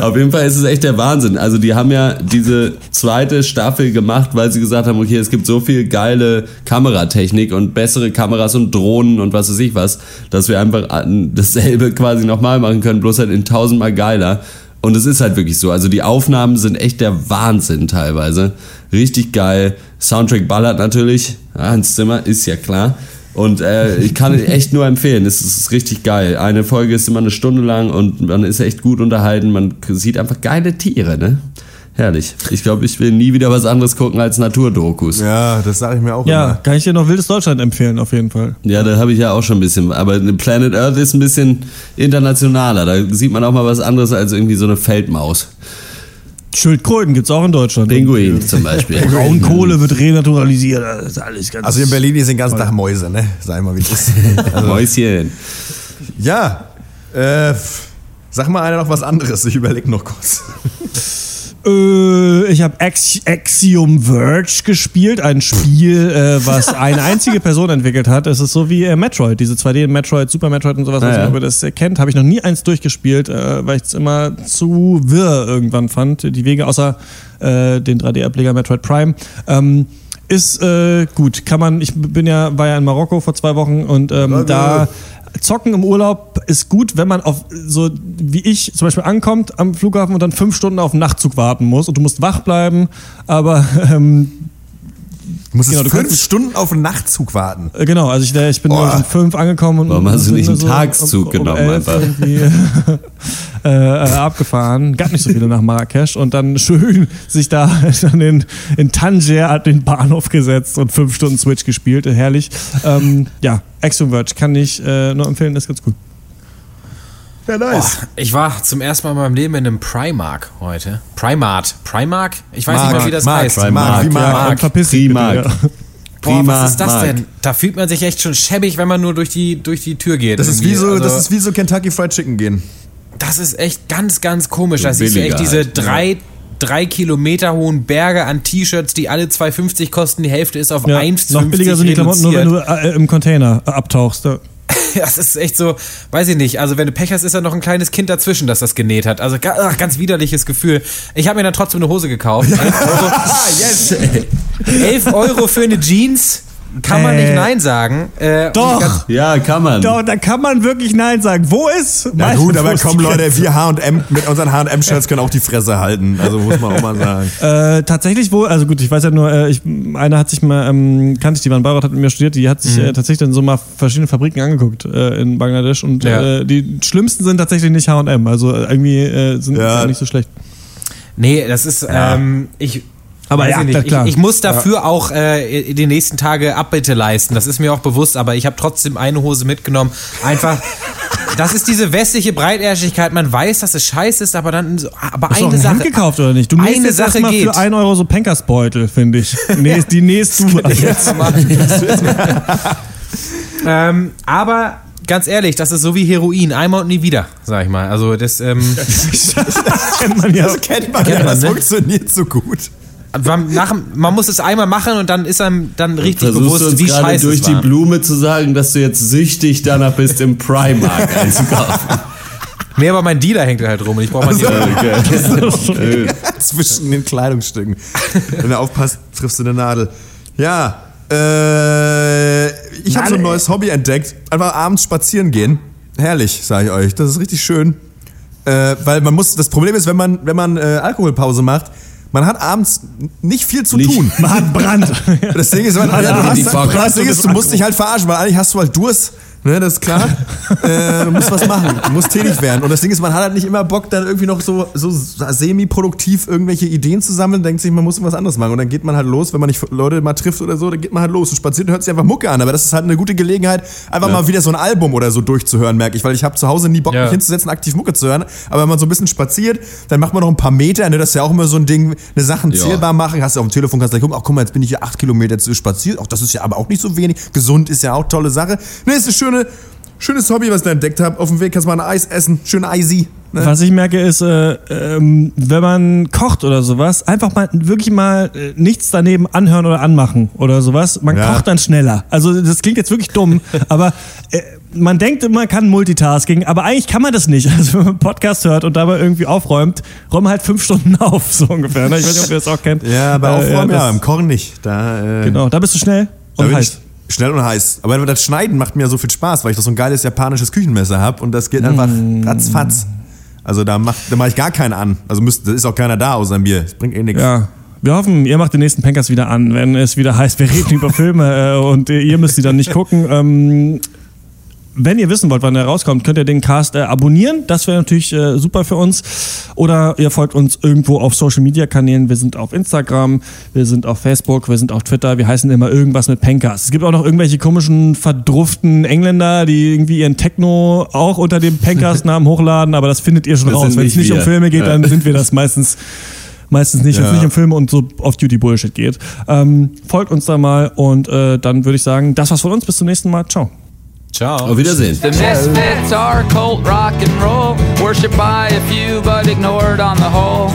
Auf jeden Fall ist es echt der Wahnsinn. Also die haben ja diese zweite Staffel gemacht, weil sie gesagt haben, okay, es gibt so viel geile Kameratechnik und bessere Kameras und Drohnen und was weiß ich was, dass wir einfach dasselbe quasi nochmal machen können, bloß halt in tausendmal geiler. Und es ist halt wirklich so. Also die Aufnahmen sind echt der Wahnsinn teilweise. Richtig geil. Soundtrack ballert natürlich. Hans Zimmer ist ja klar. Und äh, ich kann echt nur empfehlen, es ist richtig geil. Eine Folge ist immer eine Stunde lang und man ist echt gut unterhalten. Man sieht einfach geile Tiere, ne? Herrlich. Ich glaube, ich will nie wieder was anderes gucken als Naturdokus. Ja, Ja, das sage ich mir auch ja, immer. kann ich dir noch Wildes Deutschland empfehlen, auf jeden Fall. da habe ich ja auch schon ein bisschen. Aber Planet Earth ist ein bisschen internationaler. Da sieht man auch mal was anderes als irgendwie so eine Feldmaus. Schildkröten gibt's auch in Deutschland. Pinguin zum Beispiel. Braunkohle wird renaturalisiert. Das ist alles ganz. Also in Berlin ist den ganzen Tag Mäuse, ne? Sag mal, wie das. Also, Mäuschen. ja, äh, sag mal einer noch was anderes. Ich überlege noch kurz. Äh, ich habe Ax Axiom Verge gespielt, ein Spiel, äh, was eine einzige Person entwickelt hat. Es ist so wie äh, Metroid, diese 2D Metroid, Super Metroid und sowas, Ah, was ja. man das äh, kennt. Habe ich noch nie eins durchgespielt, äh, weil ich es immer zu wirr irgendwann fand. Die Wege außer den 3D-Ableger Metroid Prime. Ähm, ist äh, gut, kann man, ich bin ja, war ja in Marokko vor zwei Wochen und ähm, da Zocken im Urlaub ist gut, wenn man auf so wie ich zum Beispiel ankommt am Flughafen und dann fünf Stunden auf den Nachtzug warten muss und du musst wach bleiben, aber ähm, Du musst Genau, du fünf kannst- Stunden auf einen Nachtzug warten. äh, genau, also ich, äh, ich bin nur Oh. um fünf angekommen und Warum hast du bin nicht einen Tagszug um- um genommen einfach? irgendwie, äh, äh, abgefahren. Gab nicht so viele nach Marrakesch und dann schön sich da dann in, in Tanger hat den Bahnhof gesetzt und fünf Stunden Switch gespielt, äh, herrlich. Ähm, ja, Verge kann ich äh, nur empfehlen, ist ganz gut. Ja, nice. Ich war zum ersten Mal in meinem Leben in einem Primark heute. Primart. Primark? Ich weiß nicht Mark, mal, wie das Mark, heißt. Mark, Mark, wie Mark. Ja, und verpiss dich bitte, Primark. ja. Boah, was ist das Mark. denn? Da fühlt man sich echt schon schäbig, wenn man nur durch die, durch die Tür geht. Das ist, wie so, Also, das ist wie so Kentucky Fried Chicken gehen. das ist echt ganz, ganz komisch. Da So siehst du echt diese halt, drei, drei Kilometer hohen Berge an T-Shirts, die alle 2,50 kosten. Die Hälfte ist auf Ja, 1,50 noch billiger sind die Klamotten, nur wenn du äh, im Container äh, abtauchst. Ja. Das ist echt so, weiß ich nicht. Also wenn du Pech hast, ist da noch ein kleines Kind dazwischen, das das genäht hat. Also ach, ganz widerliches Gefühl. Ich habe mir dann trotzdem eine Hose gekauft. 11 Euro, yes! 11 Euro für eine Jeans. Kann man Äh, nicht Nein sagen. Äh, Doch. Ja, kann man. Doch, da kann man wirklich Nein sagen. Wo ist? Na mein- gut, wo aber komm Leute, wir H&M, mit unseren H&M-Shirts können auch die Fresse halten. Also muss man auch mal sagen. Äh, tatsächlich wohl, also gut, ich weiß ja nur, äh, ich, einer hat sich mal, ähm, kannte ich, die war in Bayreuth, hat mit mir studiert, die hat sich äh, tatsächlich dann so mal verschiedene Fabriken angeguckt äh, in Bangladesch und Ja. äh, die schlimmsten sind tatsächlich nicht H&M, also irgendwie äh, sind Ja. nicht so schlecht. Nee, das ist, ähm, ich, Aber ja, ich, klar. Ich, ich muss dafür auch äh, die nächsten Tage Abbitte leisten. Das ist mir auch bewusst, aber ich habe trotzdem eine Hose mitgenommen. Einfach, das ist diese westliche Breitärschigkeit. Man weiß, dass es scheiße ist, aber dann so, aber Hast du auch eine Sache. Hemd gekauft oder nicht? Du eine Sache erstmal geht. für 1 Euro so Pankersbeutel, finde ich. Nähst, die nähst du. Ähm, aber ganz ehrlich, das ist so wie Heroin. Einmal und nie wieder, sag ich mal. Also das, ähm, kennt man ja. Das kennt man ja, das ne? funktioniert so gut. Man, nach, man muss es einmal machen und dann ist einem dann richtig Versuchst du bewusst, uns wie scheiße durch es die war. Blume zu sagen, dass du jetzt süchtig danach bist, im Primark einzukaufen. Nee, aber mein Dealer hängt halt rum und ich brauche mal Dealer. Okay. Zwischen den Kleidungsstücken. Wenn du aufpasst, triffst du eine Nadel. Ja, äh, ich habe so ein neues Hobby entdeckt. Einfach abends spazieren gehen. Herrlich, sage ich euch. Das ist richtig schön. Äh, weil man muss, das Problem ist, wenn man, wenn man äh, Alkoholpause macht, man hat abends nicht viel zu Nicht. tun. Man hat Brand. Das Ding ist, man, ja, du, hast, das Ding ist, du musst dich halt verarschen, weil eigentlich hast du halt Durst. Ne, das ist klar. äh, du musst was machen. Du musst tätig werden. Und das Ding ist, man hat halt nicht immer Bock, dann irgendwie noch so, so semi-produktiv irgendwelche Ideen zu sammeln, denkt sich, man muss was anderes machen. Und dann geht man halt los, wenn man nicht Leute mal trifft oder so, dann geht man halt los und spaziert und hört sich einfach Mucke an. Aber das ist halt eine gute Gelegenheit, einfach mal wieder so ein Album oder so durchzuhören, merke ich. Weil ich habe zu Hause nie Bock, Ja. mich hinzusetzen, aktiv Mucke zu hören. Aber wenn man so ein bisschen spaziert, dann macht man noch ein paar Meter. Ne? Das ist ja auch immer so ein Ding, eine Sachen Ja. zählbar machen. Hast du auf dem Telefon, kannst du gleich gucken, ach guck mal, jetzt bin ich hier acht Kilometer zu spaziert. Auch das ist ja aber auch nicht so wenig. Gesund ist ja auch tolle Sache. Ne, ist eine schöne, schönes Hobby, was ich da entdeckt habe. Auf dem Weg kannst du mal ein Eis essen. Schön Eisi. Ne? Was ich merke ist, äh, ähm, wenn man kocht oder sowas, einfach mal wirklich mal äh, nichts daneben anhören oder anmachen oder sowas. Man Ja. kocht dann schneller. Also das klingt jetzt wirklich dumm, aber äh, man denkt immer, man kann Multitasking, aber eigentlich kann man das nicht. Also wenn man einen Podcast hört und dabei irgendwie aufräumt, räumt man halt fünf Stunden auf, so ungefähr. Ne? Ich weiß nicht, ob ihr das auch kennt. Ja, bei Äh, Aufräumen ja, das- im Kochen nicht. Da, äh, Genau, da bist du schnell und heiß. Schnell und heiß. Aber das Schneiden macht mir so viel Spaß, weil ich doch so ein geiles japanisches Küchenmesser habe und das geht einfach ratzfatz. Also da macht, da mache ich gar keinen an. Also müsst, da ist auch keiner da außer mir. Das bringt eh nichts. Ja. Wir hoffen, ihr macht den nächsten Pankers wieder an, wenn es wieder heißt, wir reden über Filme äh, und ihr müsst sie dann nicht gucken. Ähm, wenn ihr wissen wollt, wann er rauskommt, könnt ihr den Cast äh, abonnieren. Das wäre natürlich äh, super für uns. Oder ihr folgt uns irgendwo auf Social Media Kanälen. Wir sind auf Instagram, wir sind auf Facebook, wir sind auf Twitter. Wir heißen immer irgendwas mit Pankers. Es gibt auch noch irgendwelche komischen, verdrufften Engländer, die irgendwie ihren Techno auch unter dem Pankers-Namen hochladen. Aber das findet ihr schon Das raus. Wenn es nicht nicht um wir. Filme geht, Ja. dann sind wir das meistens. Meistens nicht, wenn es Ja. nicht um Filme und so Off-Duty-Bullshit geht. Ähm, folgt uns da mal und äh, dann würde ich sagen, das war's von uns. Bis zum nächsten Mal. Ciao. Ciao. Auf Wiedersehen. The Misfits are cult rock and roll, worshipped by a few but ignored on the whole.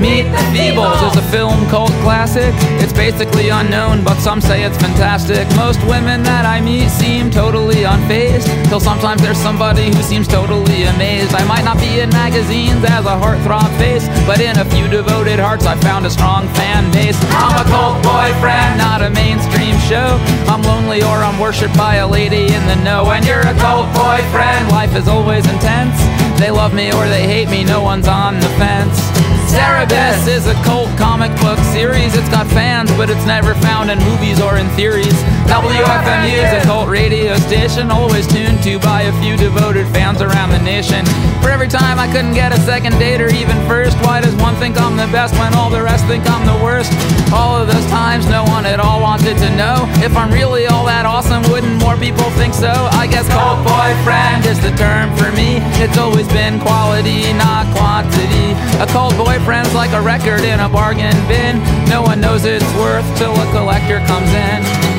Meet the Feebles is a film cult classic. It's basically unknown, but some say it's fantastic. Most women that I meet seem totally unfazed, till sometimes there's somebody who seems totally amazed. I might not be in magazines as a heartthrob face, but in a few devoted hearts I found a strong fan base. I'm a cult boyfriend, not a mainstream show. I'm lonely or I'm worshipped by a lady in the know. And you're a cult boyfriend, life is always intense. They love me or they hate me, no one's on the fence. Cerebus is a cult comic book series. It's got fans, but it's never found in movies or in theories. WFMU is a cult radio station, always tuned to by a few devoted fans around the nation. For every time I couldn't get a second date or even first, why does one think I'm the best when all the rest think I'm the worst? All of those times, no one at all wanted to know if I'm really all that awesome. Wouldn't more people think so? I guess cult boyfriend is the term for me. It's always been quality, not quantity. A cult boyfriend's like a record in a bargain bin. No one knows its worth till a collector comes in.